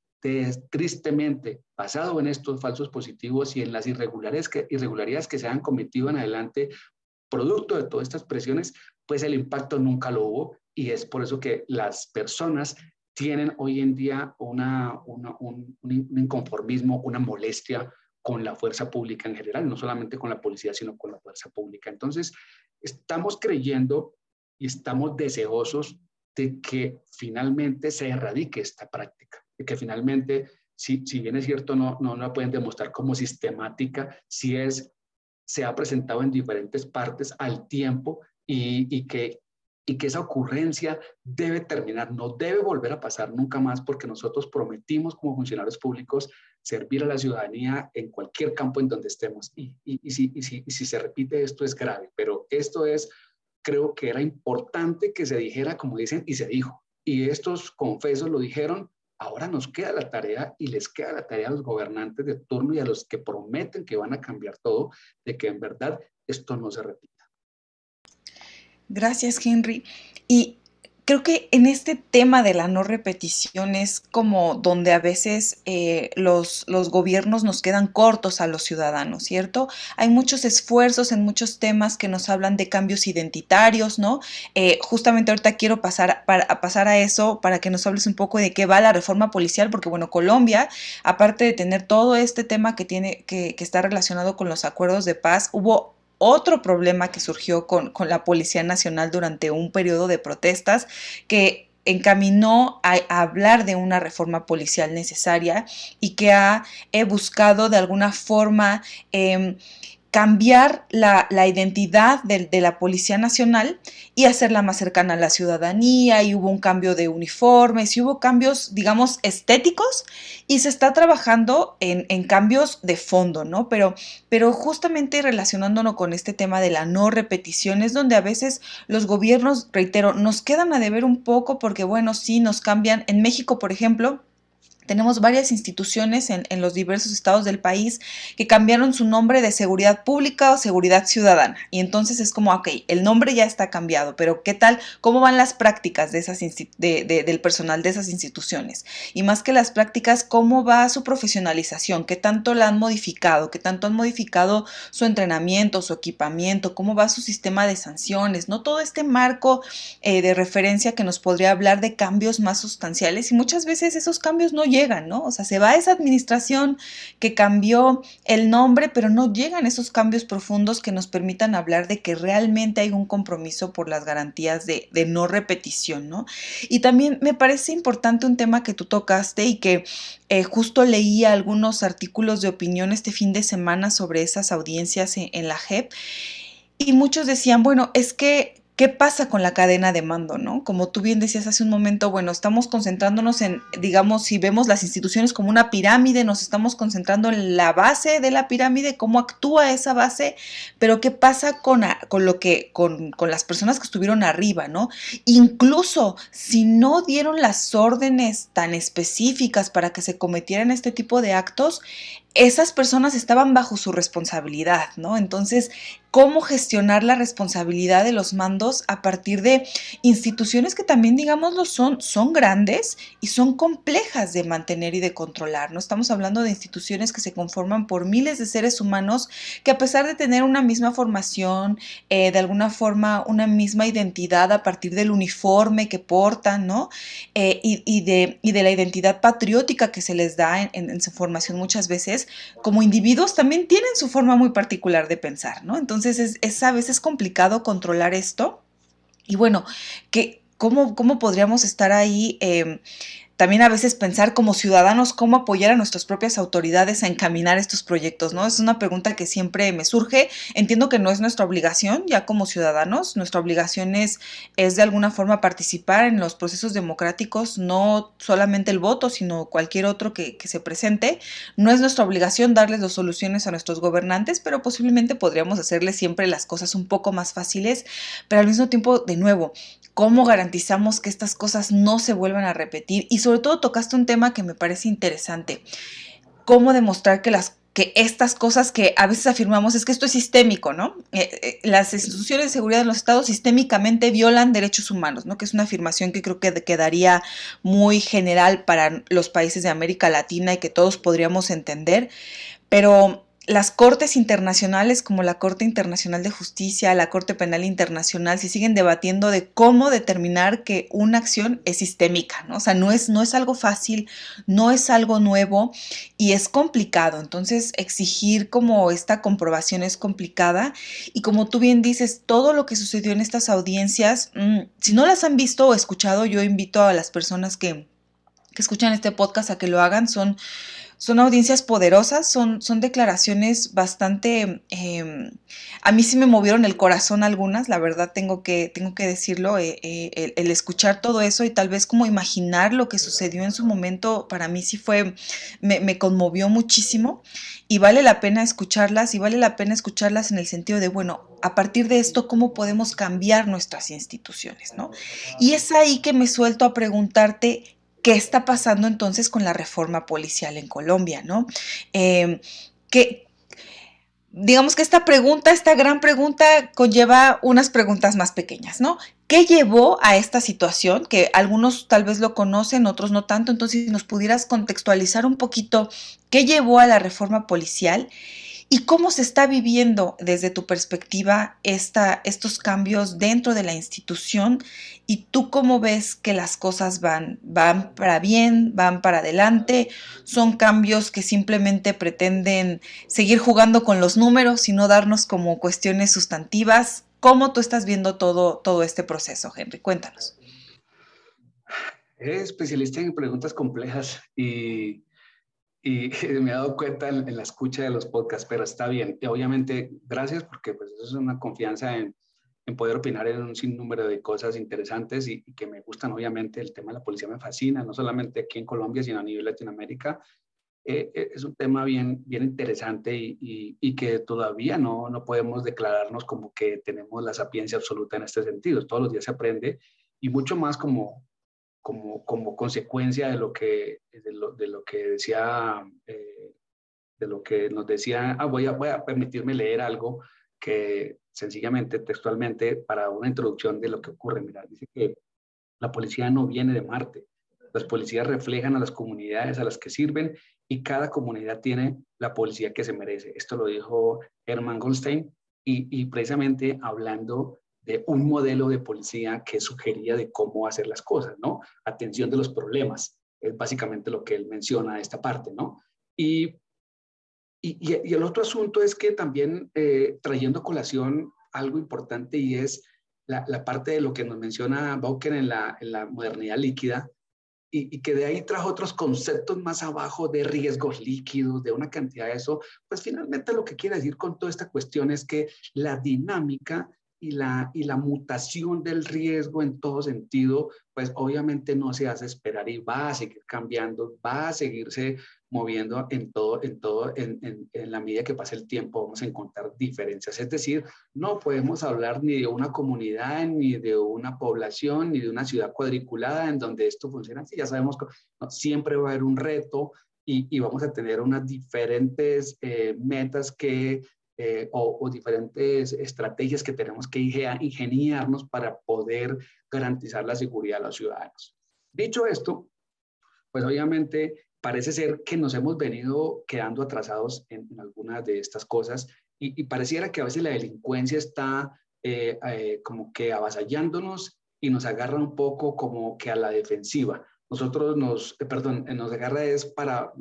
tristemente basado en estos falsos positivos y en las irregularidades que, irregularidades que se han cometido en adelante, producto de todas estas presiones, pues el impacto nunca lo hubo y es por eso que las personas tienen hoy en día un, un inconformismo, una molestia con la fuerza pública en general, no solamente con la policía, sino con la fuerza pública. Entonces, estamos creyendo y estamos deseosos de que finalmente se erradique esta práctica que finalmente, si, si bien es cierto, no, no, la pueden demostrar como sistemática, si es, se ha presentado en diferentes partes al tiempo y, y, que, y que esa ocurrencia debe terminar, no debe volver a pasar nunca más porque nosotros prometimos como funcionarios públicos servir a la ciudadanía en cualquier campo en donde estemos. Y, y, y si, si, si se repite esto es grave, pero esto es, creo que era importante que se dijera, como dicen, y se dijo. Y estos confesos lo dijeron Ahora nos queda la tarea y les queda la tarea a los gobernantes de turno y a los que prometen que van a cambiar todo, de que en verdad esto no se repita. Gracias, Henry. Y creo que en este tema de la no repetición es como donde a veces eh, los, los gobiernos nos quedan cortos a los ciudadanos, ¿cierto? Hay muchos esfuerzos en muchos temas que nos hablan de cambios identitarios, ¿no? Eh, justamente ahorita quiero pasar, a pasar a eso para que nos hables un poco de qué va la reforma policial, porque bueno, Colombia, aparte de tener todo este tema que tiene, que, que está relacionado con los acuerdos de paz, hubo otro problema que surgió con, la Policía Nacional durante un periodo de protestas que encaminó a, hablar de una reforma policial necesaria y que ha buscado de alguna forma em, cambiar la, identidad de, la Policía Nacional y hacerla más cercana a la ciudadanía, y hubo un cambio de uniformes, y hubo cambios, digamos, estéticos, y se está trabajando en, cambios de fondo, ¿no? Pero, pero justamente relacionándonos con este tema de la no repetición, es donde a veces los gobiernos, reitero, nos quedan a deber un poco porque, bueno, sí, nos cambian. En México, por ejemplo, tenemos varias instituciones en, los diversos estados del país que cambiaron su nombre de seguridad pública o seguridad ciudadana. Y entonces es como, ok, el nombre ya está cambiado, pero ¿qué tal? ¿Cómo van las prácticas de esas del personal de esas instituciones? Y más que las prácticas, ¿cómo va su profesionalización? ¿Qué tanto la han modificado? ¿Qué tanto han modificado su entrenamiento, su equipamiento? ¿Cómo va su sistema de sanciones? ¿No? Todo este marco eh, de referencia que nos podría hablar de cambios más sustanciales y muchas veces esos cambios no llegan, ¿no? O sea, se va esa administración que cambió el nombre, pero no llegan esos cambios profundos que nos permitan hablar de que realmente hay un compromiso por las garantías de, no repetición, ¿no? Y también me parece importante un tema que tú tocaste y que eh, justo leía algunos artículos de opinión este fin de semana sobre esas audiencias en la JEP. Y muchos decían, bueno, es que ¿Qué pasa con la cadena de mando, no? Como tú bien decías hace un momento, bueno, estamos concentrándonos en, digamos, si vemos las instituciones como una pirámide, nos estamos concentrando en la base de la pirámide, cómo actúa esa base, pero ¿qué pasa con, con lo que, con, con las personas que estuvieron arriba, no? Incluso si no dieron las órdenes tan específicas para que se cometieran este tipo de actos, esas personas estaban bajo su responsabilidad, ¿no? Entonces, ¿cómo gestionar la responsabilidad de los mandos a partir de instituciones que también, digámoslo, son, son grandes y son complejas de mantener y de controlar, ¿no? Estamos hablando de instituciones que se conforman por miles de seres humanos que a pesar de tener una misma formación, eh, de alguna forma una misma identidad a partir del uniforme que portan, ¿no? Eh, y, de, de, la identidad patriótica que se les da en su formación muchas veces, como individuos también tienen su forma muy particular de pensar, ¿no? Entonces es, a veces complicado controlar esto. Y bueno, ¿cómo, ¿cómo podríamos estar ahí? Em, también a veces pensar como ciudadanos cómo apoyar a nuestras propias autoridades a encaminar estos proyectos, ¿no? Es una pregunta que siempre me surge. Entiendo que no es nuestra obligación ya como ciudadanos, nuestra obligación es, es de alguna forma participar en los procesos democráticos, no solamente el voto, sino cualquier otro que, que se presente. No es nuestra obligación darles las soluciones a nuestros gobernantes, pero posiblemente podríamos hacerles siempre las cosas un poco más fáciles, pero al mismo tiempo, de nuevo, ¿cómo garantizamos que estas cosas no se vuelvan a repetir? Y sobre todo tocaste un tema que me parece interesante, cómo demostrar que las que estas cosas que a veces afirmamos es que esto es sistémico, ¿no? Eh, eh, las instituciones de seguridad de los estados sistémicamente violan derechos humanos, ¿no? Que es una afirmación que creo que quedaría muy general para los países de América Latina y que todos podríamos entender, pero las cortes internacionales como la Corte Internacional de Justicia, la Corte Penal Internacional, se siguen debatiendo de cómo determinar que una acción es sistémica, ¿no? O sea, no es, no es algo fácil, no es algo nuevo y es complicado. Entonces, exigir como esta comprobación es complicada y como tú bien dices, todo lo que sucedió en estas audiencias, mm, si no las han visto o escuchado, yo invito a las personas que, que escuchan este podcast a que lo hagan, son son audiencias poderosas, son, son declaraciones bastante... Em, a mí sí me movieron el corazón algunas, la verdad tengo que, tengo que decirlo, eh, eh, el, escuchar todo eso y tal vez como imaginar lo que sucedió en su momento, para mí sí fue, me, me conmovió muchísimo y vale la pena escucharlas y vale la pena escucharlas en el sentido de, bueno, a partir de esto, ¿cómo podemos cambiar nuestras instituciones? ¿no? Y es ahí que me suelto a preguntarte qué está pasando entonces con la reforma policial en Colombia, ¿no? Em, digamos que esta pregunta, esta gran pregunta, conlleva unas preguntas más pequeñas, ¿no? ¿Qué llevó a esta situación? Que algunos tal vez lo conocen, otros no tanto, entonces si nos pudieras contextualizar un poquito qué llevó a la reforma policial ¿Y cómo se está viviendo desde tu perspectiva esta, estos cambios dentro de la institución? ¿Y tú cómo ves que las cosas van? ¿Van para bien? ¿Van para adelante? ¿Son cambios que simplemente pretenden seguir jugando con los números y no darnos como cuestiones sustantivas? ¿Cómo tú estás viendo todo, todo este proceso, Henry? Cuéntanos. Eres especialista en preguntas complejas y y me he dado cuenta en, la escucha de los podcasts, pero está bien. Y obviamente, gracias porque pues es una confianza en, en poder opinar en un sinnúmero de cosas interesantes y, que me gustan. Obviamente, el tema de la policía me fascina, no solamente aquí en Colombia, sino a nivel Latinoamérica. Eh, eh, es un tema bien, bien interesante y, y, que todavía no, no podemos declararnos como que tenemos la sapiencia absoluta en este sentido. Todos los días se aprende y mucho más como, como, como consecuencia de lo que, de lo, de lo que decía, eh, de lo que nos decía, ah, voy, a, voy a permitirme leer algo que sencillamente, textualmente, para una introducción de lo que ocurre. Mira, dice que la policía no viene de Marte. Las policías reflejan a las comunidades a las que sirven y cada comunidad tiene la policía que se merece. Esto lo dijo Hermann Goldstein y, y precisamente hablando de un modelo de policía que sugería de cómo hacer las cosas, ¿no? Atención de los problemas, es básicamente lo que él menciona esta parte, ¿no? Y, y, el otro asunto es que también eh, trayendo colación algo importante y es la, parte de lo que nos menciona Bauker en la, modernidad líquida, y, que de ahí trajo otros conceptos más abajo de riesgos líquidos, de una cantidad de eso, pues finalmente lo que quiere decir con toda esta cuestión es que la dinámica y la, y la mutación del riesgo en todo sentido, pues obviamente no se hace esperar y va a seguir cambiando, va a seguirse moviendo en todo, en todo, en, en, en, la medida que pase el tiempo vamos a encontrar diferencias. Es decir, no podemos hablar ni de una comunidad, ni de una población, ni de una ciudad cuadriculada en donde esto funciona así. Ya sabemos que siempre va a haber un reto y, y vamos a tener unas diferentes eh, metas que eh, o, diferentes estrategias que tenemos que ingeniarnos para poder garantizar la seguridad de los ciudadanos. Dicho esto, pues obviamente parece ser que nos hemos venido quedando atrasados en, algunas de estas cosas y, pareciera que a veces la delincuencia está eh, eh, como que avasallándonos y nos agarra un poco como que a la defensiva. Nosotros nos, perdón, nos agarra es para,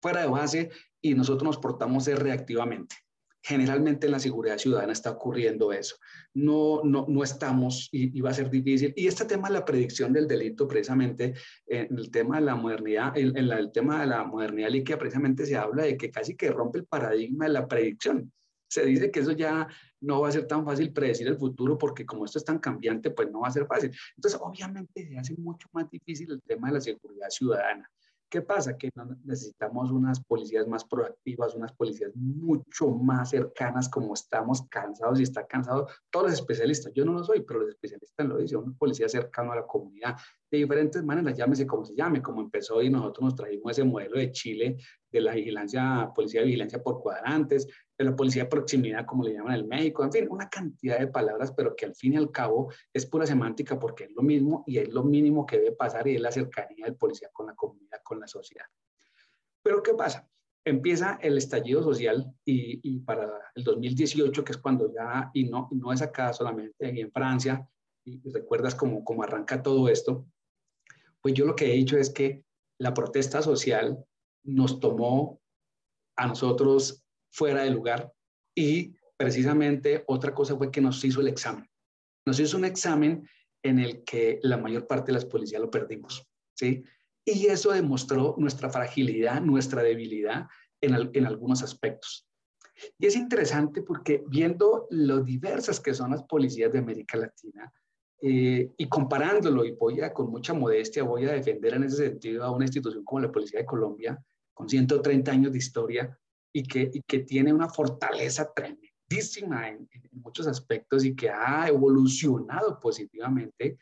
fuera de base y nosotros nos portamos reactivamente. Generalmente en la seguridad ciudadana está ocurriendo eso. No, no, no estamos y, va a ser difícil. Y este tema de la predicción del delito, precisamente, en el tema de la modernidad, en, el tema de la modernidad líquida, precisamente se habla de que casi que rompe el paradigma de la predicción. Se dice que eso ya no va a ser tan fácil predecir el futuro porque como esto es tan cambiante, pues no va a ser fácil. Entonces, obviamente se hace mucho más difícil el tema de la seguridad ciudadana. ¿Qué pasa? Que necesitamos unas policías más proactivas, unas policías mucho más cercanas, como estamos cansados y está cansado todos los especialistas. Yo no lo soy, pero los especialistas lo dicen, una policía cercana a la comunidad, de diferentes maneras, llámese como se llame, como empezó y nosotros nos trajimos ese modelo de Chile de la vigilancia, policía de vigilancia por cuadrantes, de la policía de proximidad, como le llaman en el México, en fin, una cantidad de palabras, pero que al fin y al cabo es pura semántica porque es lo mismo y es lo mínimo que debe pasar y es la cercanía del policía con la comunidad, con la sociedad. Pero ¿qué pasa? Empieza el estallido social y, y para el 2018, que es cuando ya, y no, no es acá solamente, aquí en Francia, y, recuerdas cómo, cómo arranca todo esto, pues yo lo que he dicho es que la protesta social nos tomó a nosotros fuera de lugar y precisamente otra cosa fue que nos hizo el examen. Nos hizo un examen en el que la mayor parte de las policías lo perdimos, ¿sí? Y eso demostró nuestra fragilidad, nuestra debilidad en, en algunos aspectos. Y es interesante porque viendo lo diversas que son las policías de América Latina, eh, y comparándolo, y voy a, con mucha modestia, voy a defender en ese sentido a una institución como la Policía de Colombia, con 130 años de historia y que, y que tiene una fortaleza tremendísima en, en, muchos aspectos y que ha evolucionado positivamente,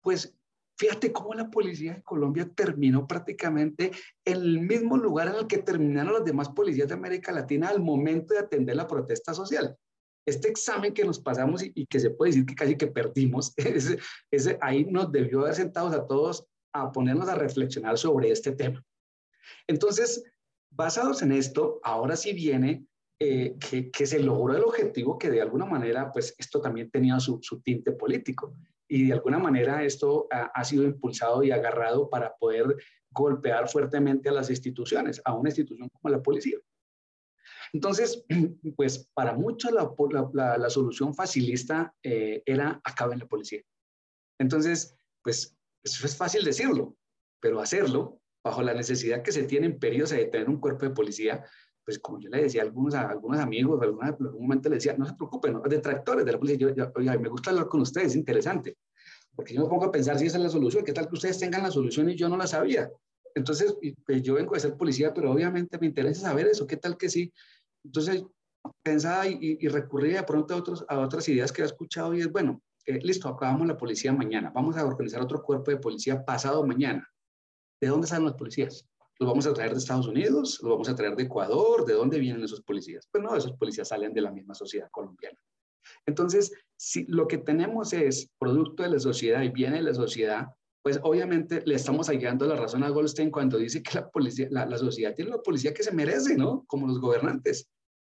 pues Fíjate cómo la policía de Colombia terminó prácticamente en el mismo lugar en el que terminaron las demás policías de América Latina al momento de atender la protesta social. Este examen que nos pasamos y, que se puede decir que casi que perdimos, ese, ese, ahí nos debió haber sentados a todos a ponernos a reflexionar sobre este tema. Entonces, basados en esto, ahora sí viene eh, que, se logró el objetivo que de alguna manera, pues esto también tenía su, tinte político y de alguna manera esto ha, sido impulsado y agarrado para poder golpear fuertemente a las instituciones, a una institución como la policía. Entonces, pues para muchos la, la, solución facilista eh, era acabar en la policía. Entonces, pues eso es fácil decirlo, pero hacerlo bajo la necesidad que se tiene en periodos de tener un cuerpo de policía, pues como yo le decía a algunos, algunos amigos, en algún momento le decía, no se preocupen, detractores de la policía, yo, me gusta hablar con ustedes, es interesante, porque yo me pongo a pensar si esa es la solución, qué tal que ustedes tengan la solución y yo no la sabía. Entonces, pues yo vengo de ser policía, pero obviamente me interesa saber eso, qué tal que sí. Entonces, pensaba y, y recurría de pronto a, otros, a otras ideas que he escuchado y es, bueno, eh, listo, acabamos la policía mañana, vamos a organizar otro cuerpo de policía pasado mañana. ¿De dónde salen los policías? ¿Los vamos a traer de Estados Unidos? ¿Los vamos a traer de Ecuador? ¿De dónde vienen esos policías? Pues no, esos policías salen de la misma sociedad colombiana. Entonces, si lo que tenemos es producto de la sociedad y viene de la sociedad, pues obviamente le estamos ayudando la razón a Goldstein cuando dice que la, policía, la sociedad tiene la policía que se merece, ¿no? Como los gobernantes.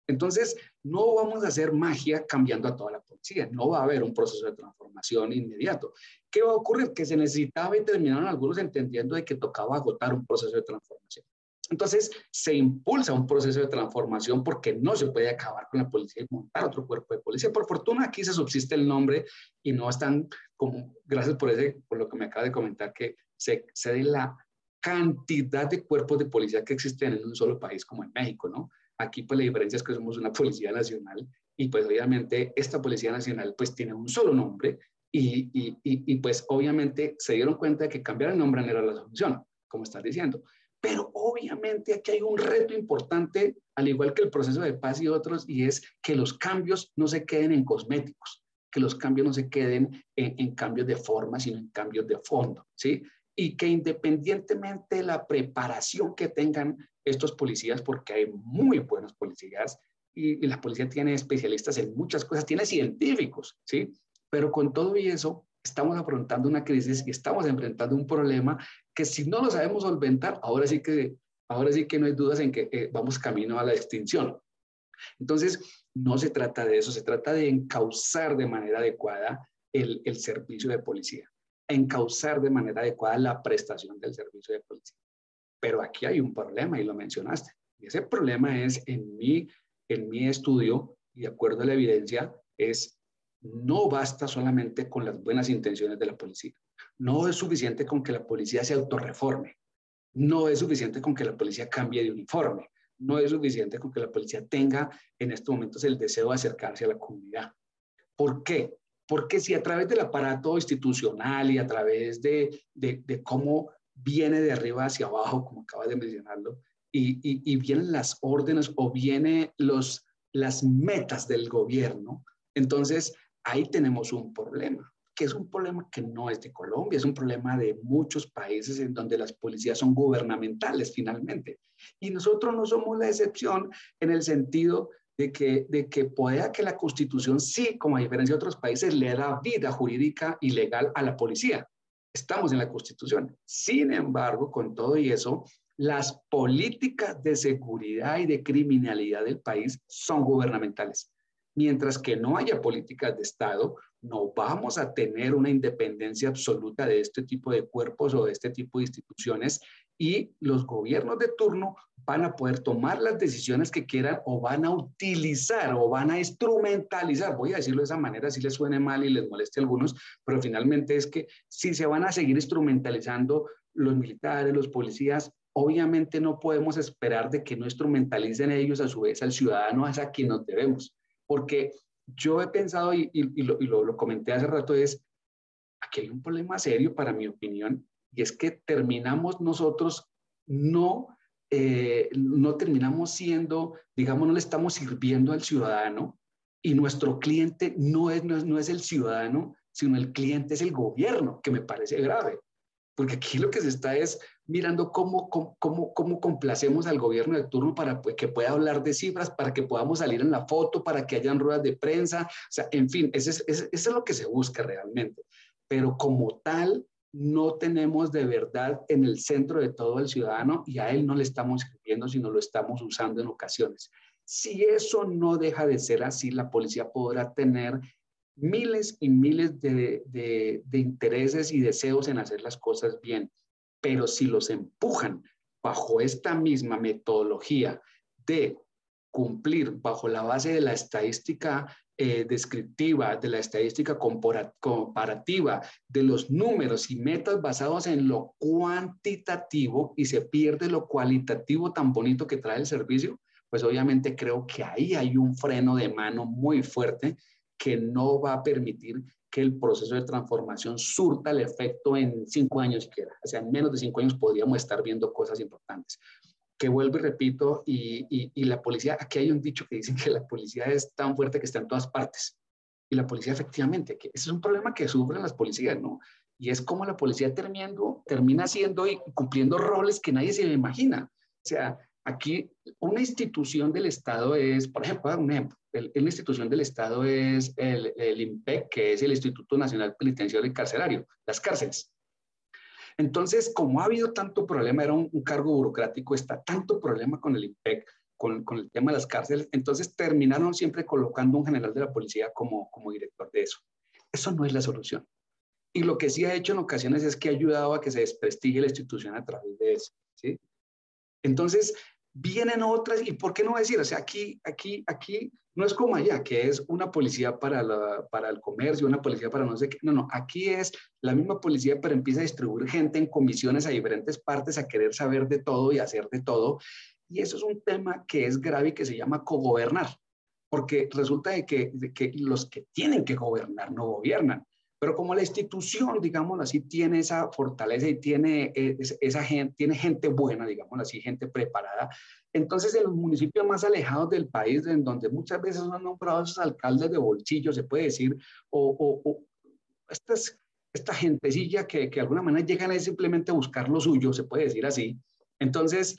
Entonces, no vamos a hacer magia cambiando a toda la policía, no va a haber un proceso de transformación inmediato. ¿Qué va a ocurrir? Que se necesitaba y terminaron algunos entendiendo de que tocaba agotar un proceso de transformación. Entonces, se impulsa un proceso de transformación porque no se puede acabar con la policía y montar otro cuerpo de policía. Por fortuna, aquí se subsiste el nombre y no están como, gracias por, ese, por lo que me acaba de comentar, que se cede la cantidad de cuerpos de policía que existen en un solo país como en México, ¿no? Aquí pues la diferencia es que somos una policía nacional y pues obviamente esta policía nacional pues tiene un solo nombre y, y, y, pues obviamente se dieron cuenta de que cambiar el nombre no era la solución, como estás diciendo. Pero obviamente aquí hay un reto importante, al igual que el proceso de paz y otros, y es que los cambios no se queden en cosméticos, que los cambios no se queden en, en cambios de forma, sino en cambios de fondo, ¿sí? Y que independientemente de la preparación que tengan estos policías porque hay muy buenos policías y, la policía tiene especialistas en muchas cosas, tiene científicos, ¿sí? Pero con todo y eso, estamos afrontando una crisis y estamos enfrentando un problema que si no lo sabemos solventar, ahora sí que, ahora sí que no hay dudas en que eh, vamos camino a la extinción. Entonces, no se trata de eso, se trata de encauzar de manera adecuada el, el servicio de policía, encauzar de manera adecuada la prestación del servicio de policía. Pero aquí hay un problema y lo mencionaste. Y ese problema es en mi, en mi estudio, y de acuerdo a la evidencia, es no basta solamente con las buenas intenciones de la policía. No es suficiente con que la policía se autorreforme. No es suficiente con que la policía cambie de uniforme. No es suficiente con que la policía tenga en estos momentos el deseo de acercarse a la comunidad. ¿Por qué? Porque si a través del aparato institucional y a través de, de, de cómo viene de arriba hacia abajo, como acabas de mencionarlo, y, y, vienen las órdenes o vienen los, las metas del gobierno, entonces ahí tenemos un problema, que es un problema que no es de Colombia, es un problema de muchos países en donde las policías son gubernamentales finalmente. Y nosotros no somos la excepción en el sentido de que, de que pueda que la constitución sí, como a diferencia de otros países, le da vida jurídica y legal a la policía. Estamos en la Constitución. Sin embargo, con todo y eso, las políticas de seguridad y de criminalidad del país son gubernamentales. Mientras que no haya políticas de Estado, no vamos a tener una independencia absoluta de este tipo de cuerpos o de este tipo de instituciones y los gobiernos de turno van a poder tomar las decisiones que quieran o van a utilizar o van a instrumentalizar, voy a decirlo de esa manera, si les suene mal y les moleste a algunos, pero finalmente es que si se van a seguir instrumentalizando los militares, los policías, obviamente no podemos esperar de que no instrumentalicen ellos a su vez al ciudadano a quien nos debemos, porque yo he pensado y, lo, lo comenté hace rato es, aquí hay un problema serio para mi opinión y es que terminamos nosotros no, eh, no terminamos siendo, digamos, no le estamos sirviendo al ciudadano y nuestro cliente no es, no es, no es el ciudadano, sino el cliente es el gobierno, que me parece grave. porque aquí lo que se está es mirando cómo, cómo, cómo, complacemos al gobierno de turno para pues, que pueda hablar de cifras, para que podamos salir en la foto, para que hayan ruedas de prensa, o sea, en fin, eso es, eso es lo que se busca realmente. Pero como tal, no tenemos de verdad en el centro de todo el ciudadano y a él no le estamos escribiendo, sino lo estamos usando en ocasiones. Si eso no deja de ser así, la policía podrá tener miles y miles de, de, intereses y deseos en hacer las cosas bien, pero si los empujan bajo esta misma metodología de cumplir bajo la base de la estadística eh, descriptiva, de la estadística comparativa, de los números y metas basados en lo cuantitativo y se pierde lo cualitativo tan bonito que trae el servicio, pues obviamente creo que ahí hay un freno de mano muy fuerte que no va a permitir que el proceso de transformación surta el efecto en cinco años siquiera. O sea, en menos de cinco años podríamos estar viendo cosas importantes. Que vuelvo y repito, y, y, la policía, aquí hay un dicho que dicen que la policía es tan fuerte que está en todas partes. Y la policía efectivamente, que ese es un problema que sufren las policías, ¿no? Y es como la policía terminando, termina haciendo y cumpliendo roles que nadie se imagina. O sea, Aquí, una institución del Estado es, por ejemplo, un ejemplo, una institución del Estado es el, el IMPEC, que es el Instituto Nacional Penitenciario y Carcelario, las cárceles. Entonces, como ha habido tanto problema, era un, cargo burocrático, está tanto problema con el IMPEC, con, con, el tema de las cárceles, entonces terminaron siempre colocando un general de la policía como, como director de eso. Eso no es la solución. Y lo que sí ha hecho en ocasiones es que ha ayudado a que se desprestigie la institución a través de eso. ¿sí? Entonces, vienen otras, y por qué no decir, o sea, aquí, aquí, aquí no es como allá, que es una policía para, la, para el comercio, una policía para no sé qué, no, no, aquí es la misma policía, pero empieza a distribuir gente en comisiones a diferentes partes, a querer saber de todo y hacer de todo, y eso es un tema que es grave y que se llama cogobernar, porque resulta de que, de que los que tienen que gobernar no gobiernan, pero como la institución, digamos así, tiene esa fortaleza y tiene eh, esa gente, tiene gente buena, digamos así, gente preparada, entonces en los municipios más alejados del país, en donde muchas veces son nombrados alcaldes de bolsillo, se puede decir, o, o, estas, esta gentecilla que, que de alguna manera llegan a simplemente buscar lo suyo, se puede decir así. Entonces,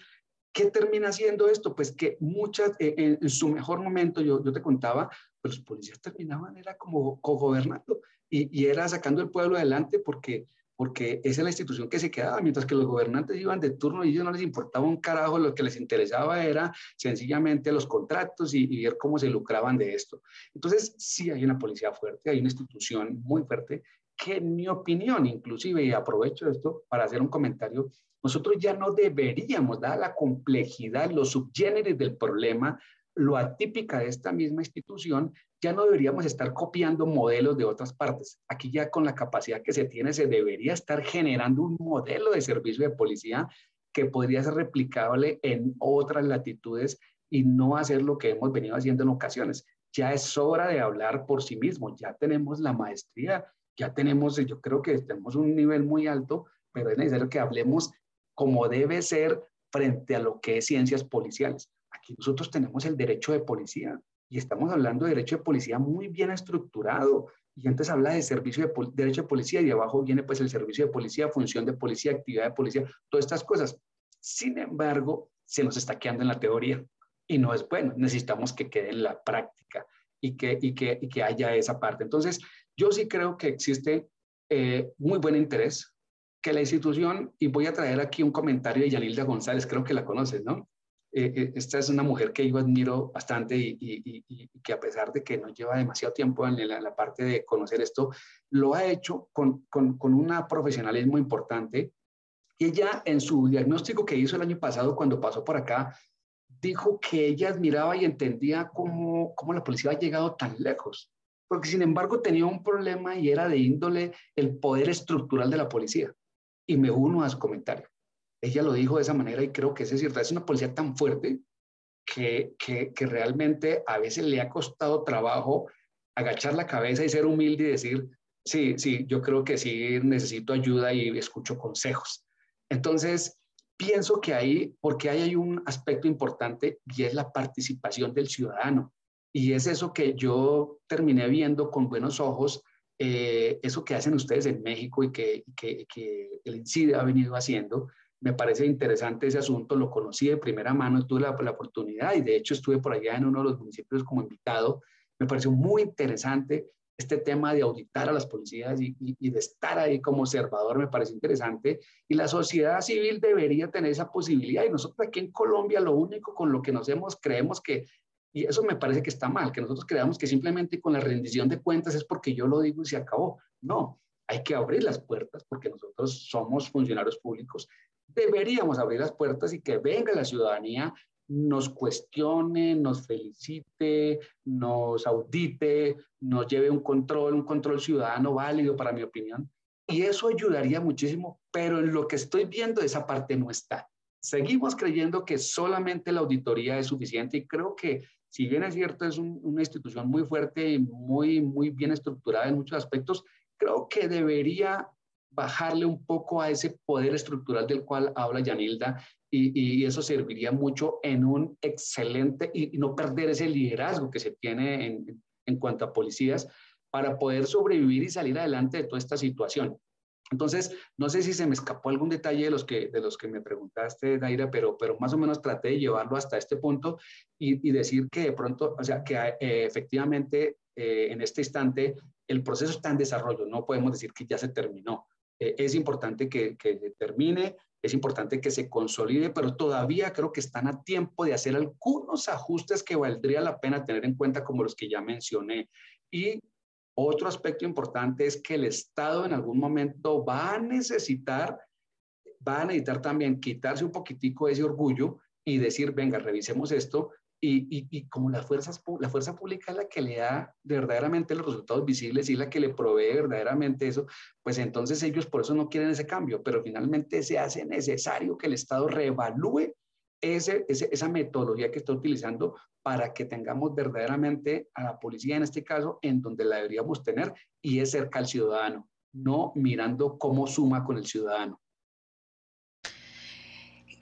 ¿Qué termina haciendo esto? Pues que muchas, eh, en, su mejor momento, yo, yo te contaba, pues los policías terminaban, era como cogobernando y, era sacando el pueblo adelante porque, porque esa es la institución que se quedaba, mientras que los gobernantes iban de turno y ellos no les importaba un carajo, lo que les interesaba era sencillamente los contratos y, y ver cómo se lucraban de esto. Entonces, sí hay una policía fuerte, hay una institución muy fuerte que en mi opinión, inclusive, y aprovecho esto para hacer un comentario, nosotros ya no deberíamos, dada la complejidad, los subgéneres del problema, lo atípica de esta misma institución, ya no deberíamos estar copiando modelos de otras partes. Aquí ya con la capacidad que se tiene, se debería estar generando un modelo de servicio de policía que podría ser replicable en otras latitudes y no hacer lo que hemos venido haciendo en ocasiones. Ya es hora de hablar por sí mismo, ya tenemos la maestría, ya tenemos, yo creo que tenemos un nivel muy alto, pero es necesario que hablemos como debe ser frente a lo que es ciencias policiales. Aquí nosotros tenemos el derecho de policía y estamos hablando de derecho de policía muy bien estructurado. Y antes habla de servicio de derecho de policía y abajo viene pues el servicio de policía, función de policía, actividad de policía, todas estas cosas. Sin embargo, se nos está quedando en la teoría y no es bueno. Necesitamos que quede en la práctica y que, y que, y que haya esa parte. Entonces, yo sí creo que existe eh, muy buen interés que la institución, y voy a traer aquí un comentario de Yanilda González, creo que la conoces, ¿no? Eh, eh, esta es una mujer que yo admiro bastante y, que a pesar de que no lleva demasiado tiempo en la, parte de conocer esto, lo ha hecho con, con, con un profesionalismo importante. Y ella en su diagnóstico que hizo el año pasado cuando pasó por acá, dijo que ella admiraba y entendía cómo, cómo la policía ha llegado tan lejos, porque sin embargo tenía un problema y era de índole el poder estructural de la policía. Y me uno a su comentario. Ella lo dijo de esa manera y creo que es cierto. Es una policía tan fuerte que, que, que realmente a veces le ha costado trabajo agachar la cabeza y ser humilde y decir, sí, sí, yo creo que sí necesito ayuda y escucho consejos. Entonces, pienso que ahí, porque ahí hay un aspecto importante y es la participación del ciudadano. Y es eso que yo terminé viendo con buenos ojos eh, eso que hacen ustedes en México y que, que, que el INCIDE ha venido haciendo, me parece interesante ese asunto, lo conocí de primera mano, tuve la, oportunidad y de hecho estuve por allá en uno de los municipios como invitado. Me pareció muy interesante este tema de auditar a las policías y, y, de estar ahí como observador, me parece interesante. Y la sociedad civil debería tener esa posibilidad. Y nosotros aquí en Colombia lo único con lo que nos hemos, creemos que, y eso me parece que está mal, que nosotros creamos que simplemente con la rendición de cuentas es porque yo lo digo y se acabó. No, hay que abrir las puertas porque nosotros somos funcionarios públicos deberíamos abrir las puertas y que venga la ciudadanía, nos cuestione, nos felicite, nos audite, nos lleve un control, un control ciudadano válido para mi opinión. Y eso ayudaría muchísimo, pero en lo que estoy viendo esa parte no está. Seguimos creyendo que solamente la auditoría es suficiente y creo que si bien es cierto, es una institución muy fuerte y muy, muy bien estructurada en muchos aspectos, creo que debería bajarle un poco a ese poder estructural del cual habla Yanilda y, eso serviría mucho en un excelente y, no perder ese liderazgo que se tiene en, en cuanto a policías para poder sobrevivir y salir adelante de toda esta situación. Entonces, no sé si se me escapó algún detalle de los que, de los que me preguntaste, Daira, pero, pero más o menos traté de llevarlo hasta este punto y, y decir que de pronto, o sea, que eh, efectivamente eh, en este instante el proceso está en desarrollo, no podemos decir que ya se terminó. Eh, es importante que, que termine, es importante que se consolide, pero todavía creo que están a tiempo de hacer algunos ajustes que valdría la pena tener en cuenta, como los que ya mencioné. Y otro aspecto importante es que el Estado en algún momento va a necesitar, va a necesitar también quitarse un poquitico ese orgullo y decir, venga, revisemos esto y, como la fuerza, la fuerza pública es la que le da verdaderamente los resultados visibles y la que le provee verdaderamente eso, pues entonces ellos por eso no quieren ese cambio, pero finalmente se hace necesario que el Estado reevalúe ese, esa metodología que está utilizando para que tengamos verdaderamente a la policía en este caso en donde la deberíamos tener y es cerca al ciudadano, no mirando cómo suma con el ciudadano.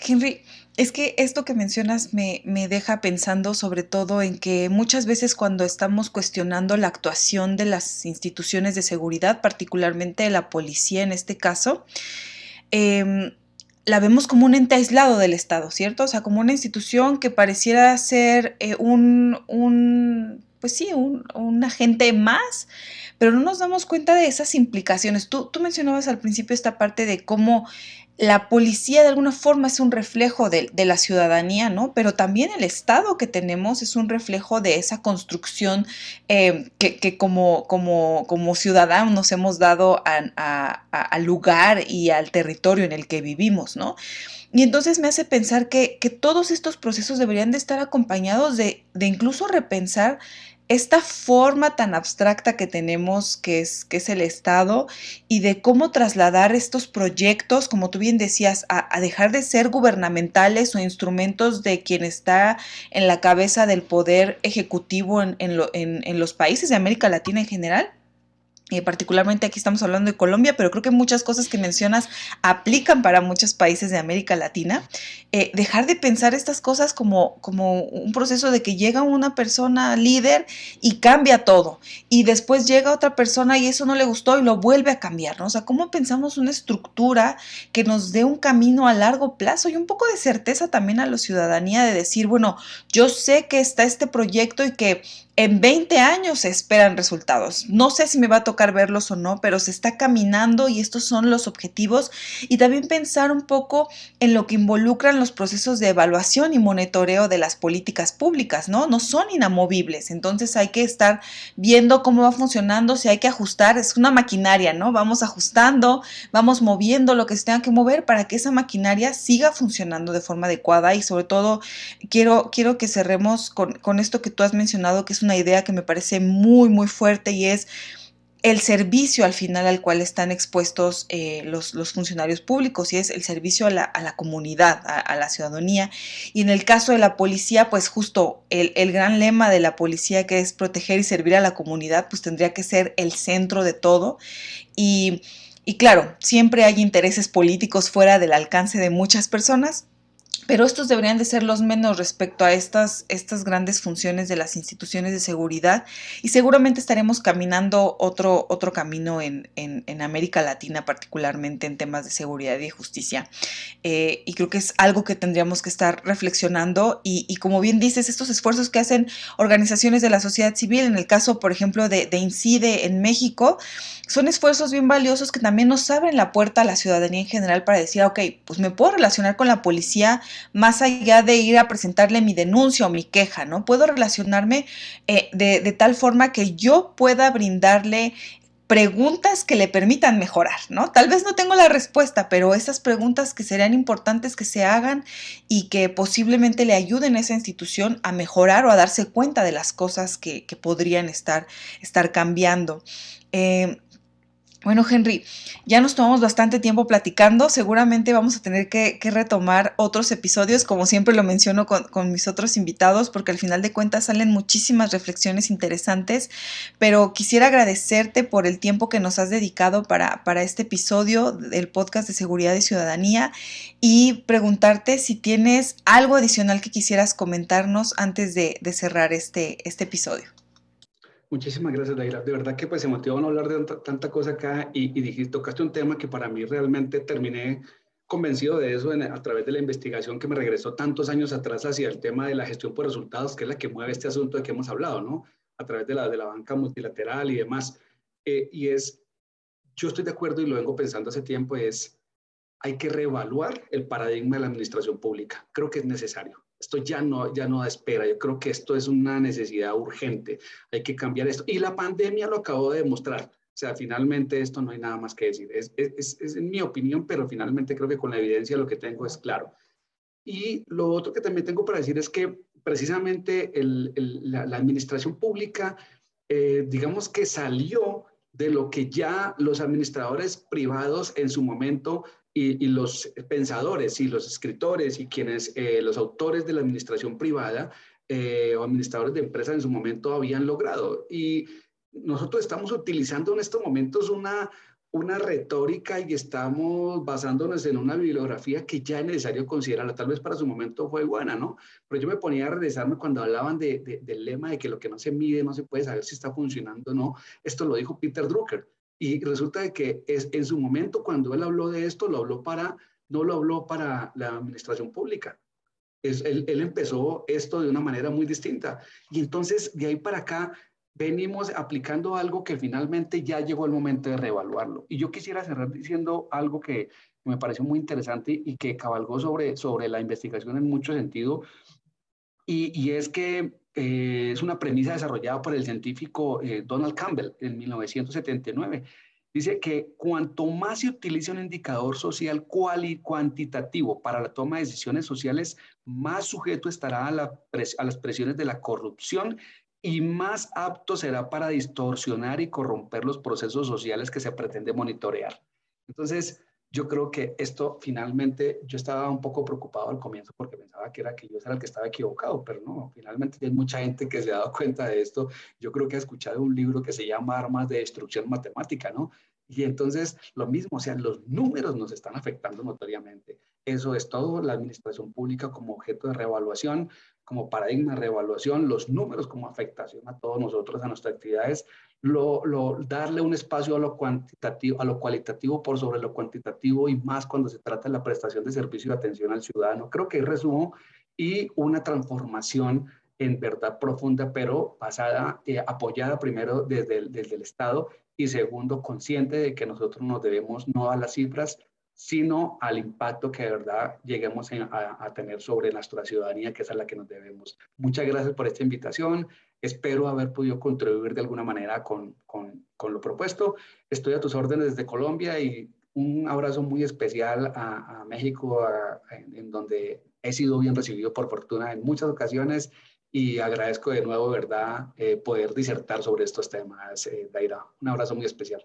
Henry, es que esto que mencionas me, me, deja pensando sobre todo en que muchas veces cuando estamos cuestionando la actuación de las instituciones de seguridad, particularmente de la policía en este caso, eh, la vemos como un ente aislado del Estado, ¿cierto? O sea, como una institución que pareciera ser eh, un, un, pues sí, un, un agente más, pero no nos damos cuenta de esas implicaciones. Tú, tú mencionabas al principio esta parte de cómo la policía de alguna forma es un reflejo de, la ciudadanía, ¿no? Pero también el Estado que tenemos es un reflejo de esa construcción eh, que, como, como, ciudadanos nos hemos dado al lugar y al territorio en el que vivimos, ¿no? Y entonces me hace pensar que, todos estos procesos deberían de estar acompañados de incluso repensar esta forma tan abstracta que tenemos, que es, que es el Estado, y de cómo trasladar estos proyectos, como tú bien decías, a, dejar de ser gubernamentales o instrumentos de quien está en la cabeza del poder ejecutivo en, en los países de América Latina en general, eh, particularmente aquí estamos hablando de Colombia, pero creo que muchas cosas que mencionas aplican para muchos países de América Latina. Eh, dejar de pensar estas cosas como, como un proceso de que llega una persona líder y cambia todo, y después llega otra persona y eso no le gustó y lo vuelve a cambiar. O sea, ¿cómo pensamos una estructura que nos dé un camino a largo plazo y un poco de certeza también a la ciudadanía de decir, bueno, yo sé que está este proyecto y que en 20 años se esperan resultados. No sé si me va a tocar verlos o no, pero se está caminando y estos son los objetivos. Y también pensar un poco en lo que involucran los procesos de evaluación y monitoreo de las políticas públicas, ¿no? No son inamovibles, entonces hay que estar viendo cómo va funcionando, si hay que ajustar, es una maquinaria, ¿no? Vamos ajustando, vamos moviendo lo que se tenga que mover para que esa maquinaria siga funcionando de forma adecuada y sobre todo quiero, quiero que cerremos con, con esto que tú has mencionado, que es una idea que me parece muy, muy fuerte y es el servicio al final al cual están expuestos eh, los, funcionarios públicos y es el servicio a la, comunidad, a, a, la ciudadanía. Y en el caso de la policía, pues justo el, el, gran lema de la policía que es proteger y servir a la comunidad, pues tendría que ser el centro de todo. Y, y claro, siempre hay intereses políticos fuera del alcance de muchas personas, pero estos deberían de ser los menos respecto a estas, estas grandes funciones de las instituciones de seguridad y seguramente estaremos caminando otro, otro camino en, América Latina, particularmente en temas de seguridad y justicia. Eh, y creo que es algo que tendríamos que estar reflexionando y, como bien dices, estos esfuerzos que hacen organizaciones de la sociedad civil, en el caso, por ejemplo, de, de INCIDE en México, son esfuerzos bien valiosos que también nos abren la puerta a la ciudadanía en general para decir, ok, pues me puedo relacionar con la policía más allá de ir a presentarle mi denuncia o mi queja, ¿no? Puedo relacionarme eh, de, tal forma que yo pueda brindarle preguntas que le permitan mejorar, ¿no? Tal vez no tengo la respuesta, pero esas preguntas que serían importantes que se hagan y que posiblemente le ayuden a esa institución a mejorar o a darse cuenta de las cosas que, que podrían estar, estar cambiando. Eh, bueno, Henry, ya nos tomamos bastante tiempo platicando. Seguramente vamos a tener que, retomar otros episodios, como siempre lo menciono con, mis otros invitados, porque al final de cuentas salen muchísimas reflexiones interesantes. Pero quisiera agradecerte por el tiempo que nos has dedicado para, para este episodio del podcast de Seguridad y Ciudadanía y preguntarte si tienes algo adicional que quisieras comentarnos antes de, de cerrar este, este episodio. Muchísimas gracias, Daira. De verdad que pues se motivó a hablar de tanta, cosa acá y, y dijiste, tocaste un tema que para mí realmente terminé convencido de eso a través de la investigación que me regresó tantos años atrás hacia el tema de la gestión por resultados, que es la que mueve este asunto de que hemos hablado, ¿no? A través de la, de la banca multilateral y demás. Eh, y es, yo estoy de acuerdo y lo vengo pensando hace tiempo, es, hay que reevaluar el paradigma de la administración pública. Creo que es necesario. Esto ya no, ya no da espera. Yo creo que esto es una necesidad urgente. Hay que cambiar esto. Y la pandemia lo acabó de demostrar. O sea, finalmente esto no hay nada más que decir. Es, es, es en mi opinión, pero finalmente creo que con la evidencia lo que tengo es claro. Y lo otro que también tengo para decir es que precisamente el, la, administración pública, eh, digamos que salió de lo que ya los administradores privados en su momento y, los pensadores y los escritores y quienes, eh, los autores de la administración privada eh, o administradores de empresas en su momento habían logrado. Y nosotros estamos utilizando en estos momentos una, una retórica y estamos basándonos en una bibliografía que ya es necesario considerarla. Tal vez para su momento fue buena, ¿no? Pero yo me ponía a regresarme cuando hablaban de, del lema de que lo que no se mide no se puede saber si está funcionando o no. Esto lo dijo Peter Drucker. Y resulta de que es, en su momento, cuando él habló de esto, lo habló para, no lo habló para la administración pública. Es, él, él, empezó esto de una manera muy distinta. Y entonces, de ahí para acá, venimos aplicando algo que finalmente ya llegó el momento de reevaluarlo. Y yo quisiera cerrar diciendo algo que me pareció muy interesante y que cabalgó sobre, sobre la investigación en mucho sentido. Y, y es que eh, es una premisa desarrollada por el científico eh, Donald Campbell en 1979. Dice que cuanto más se utilice un indicador social cual y cuantitativo para la toma de decisiones sociales, más sujeto estará a, a las presiones de la corrupción y más apto será para distorsionar y corromper los procesos sociales que se pretende monitorear. Entonces, yo creo que esto finalmente, yo estaba un poco preocupado al comienzo porque pensaba que era que yo era el que estaba equivocado, pero no, finalmente hay mucha gente que se ha dado cuenta de esto. Yo creo que ha escuchado un libro que se llama Armas de Destrucción Matemática, ¿no? Y entonces lo mismo, o sea, los números nos están afectando notoriamente. Eso es todo, la administración pública como objeto de reevaluación, como paradigma de reevaluación, los números como afectación a todos nosotros, a nuestras actividades, lo, darle un espacio a lo cuantitativo, a lo cualitativo por sobre lo cuantitativo y más cuando se trata de la prestación de servicio y atención al ciudadano. Creo que resumo y una transformación en verdad profunda, pero basada, eh, apoyada primero desde el, desde el Estado y segundo, consciente de que nosotros nos debemos no a las cifras, sino al impacto que de verdad lleguemos a, tener sobre nuestra ciudadanía, que es a la que nos debemos. Muchas gracias por esta invitación. Espero haber podido contribuir de alguna manera con, con, lo propuesto. Estoy a tus órdenes desde Colombia y un abrazo muy especial a, a México, en, donde he sido bien recibido por fortuna en muchas ocasiones y agradezco de nuevo, ¿verdad?, eh, poder disertar sobre estos temas, eh, Daira. Un abrazo muy especial.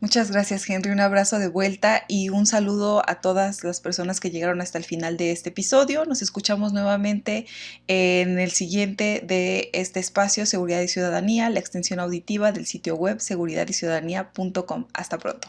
Muchas gracias Henry, un abrazo de vuelta y un saludo a todas las personas que llegaron hasta el final de este episodio. Nos escuchamos nuevamente en el siguiente de este espacio Seguridad y Ciudadanía, la extensión auditiva del sitio web seguridadyciudadanía.com. Hasta pronto.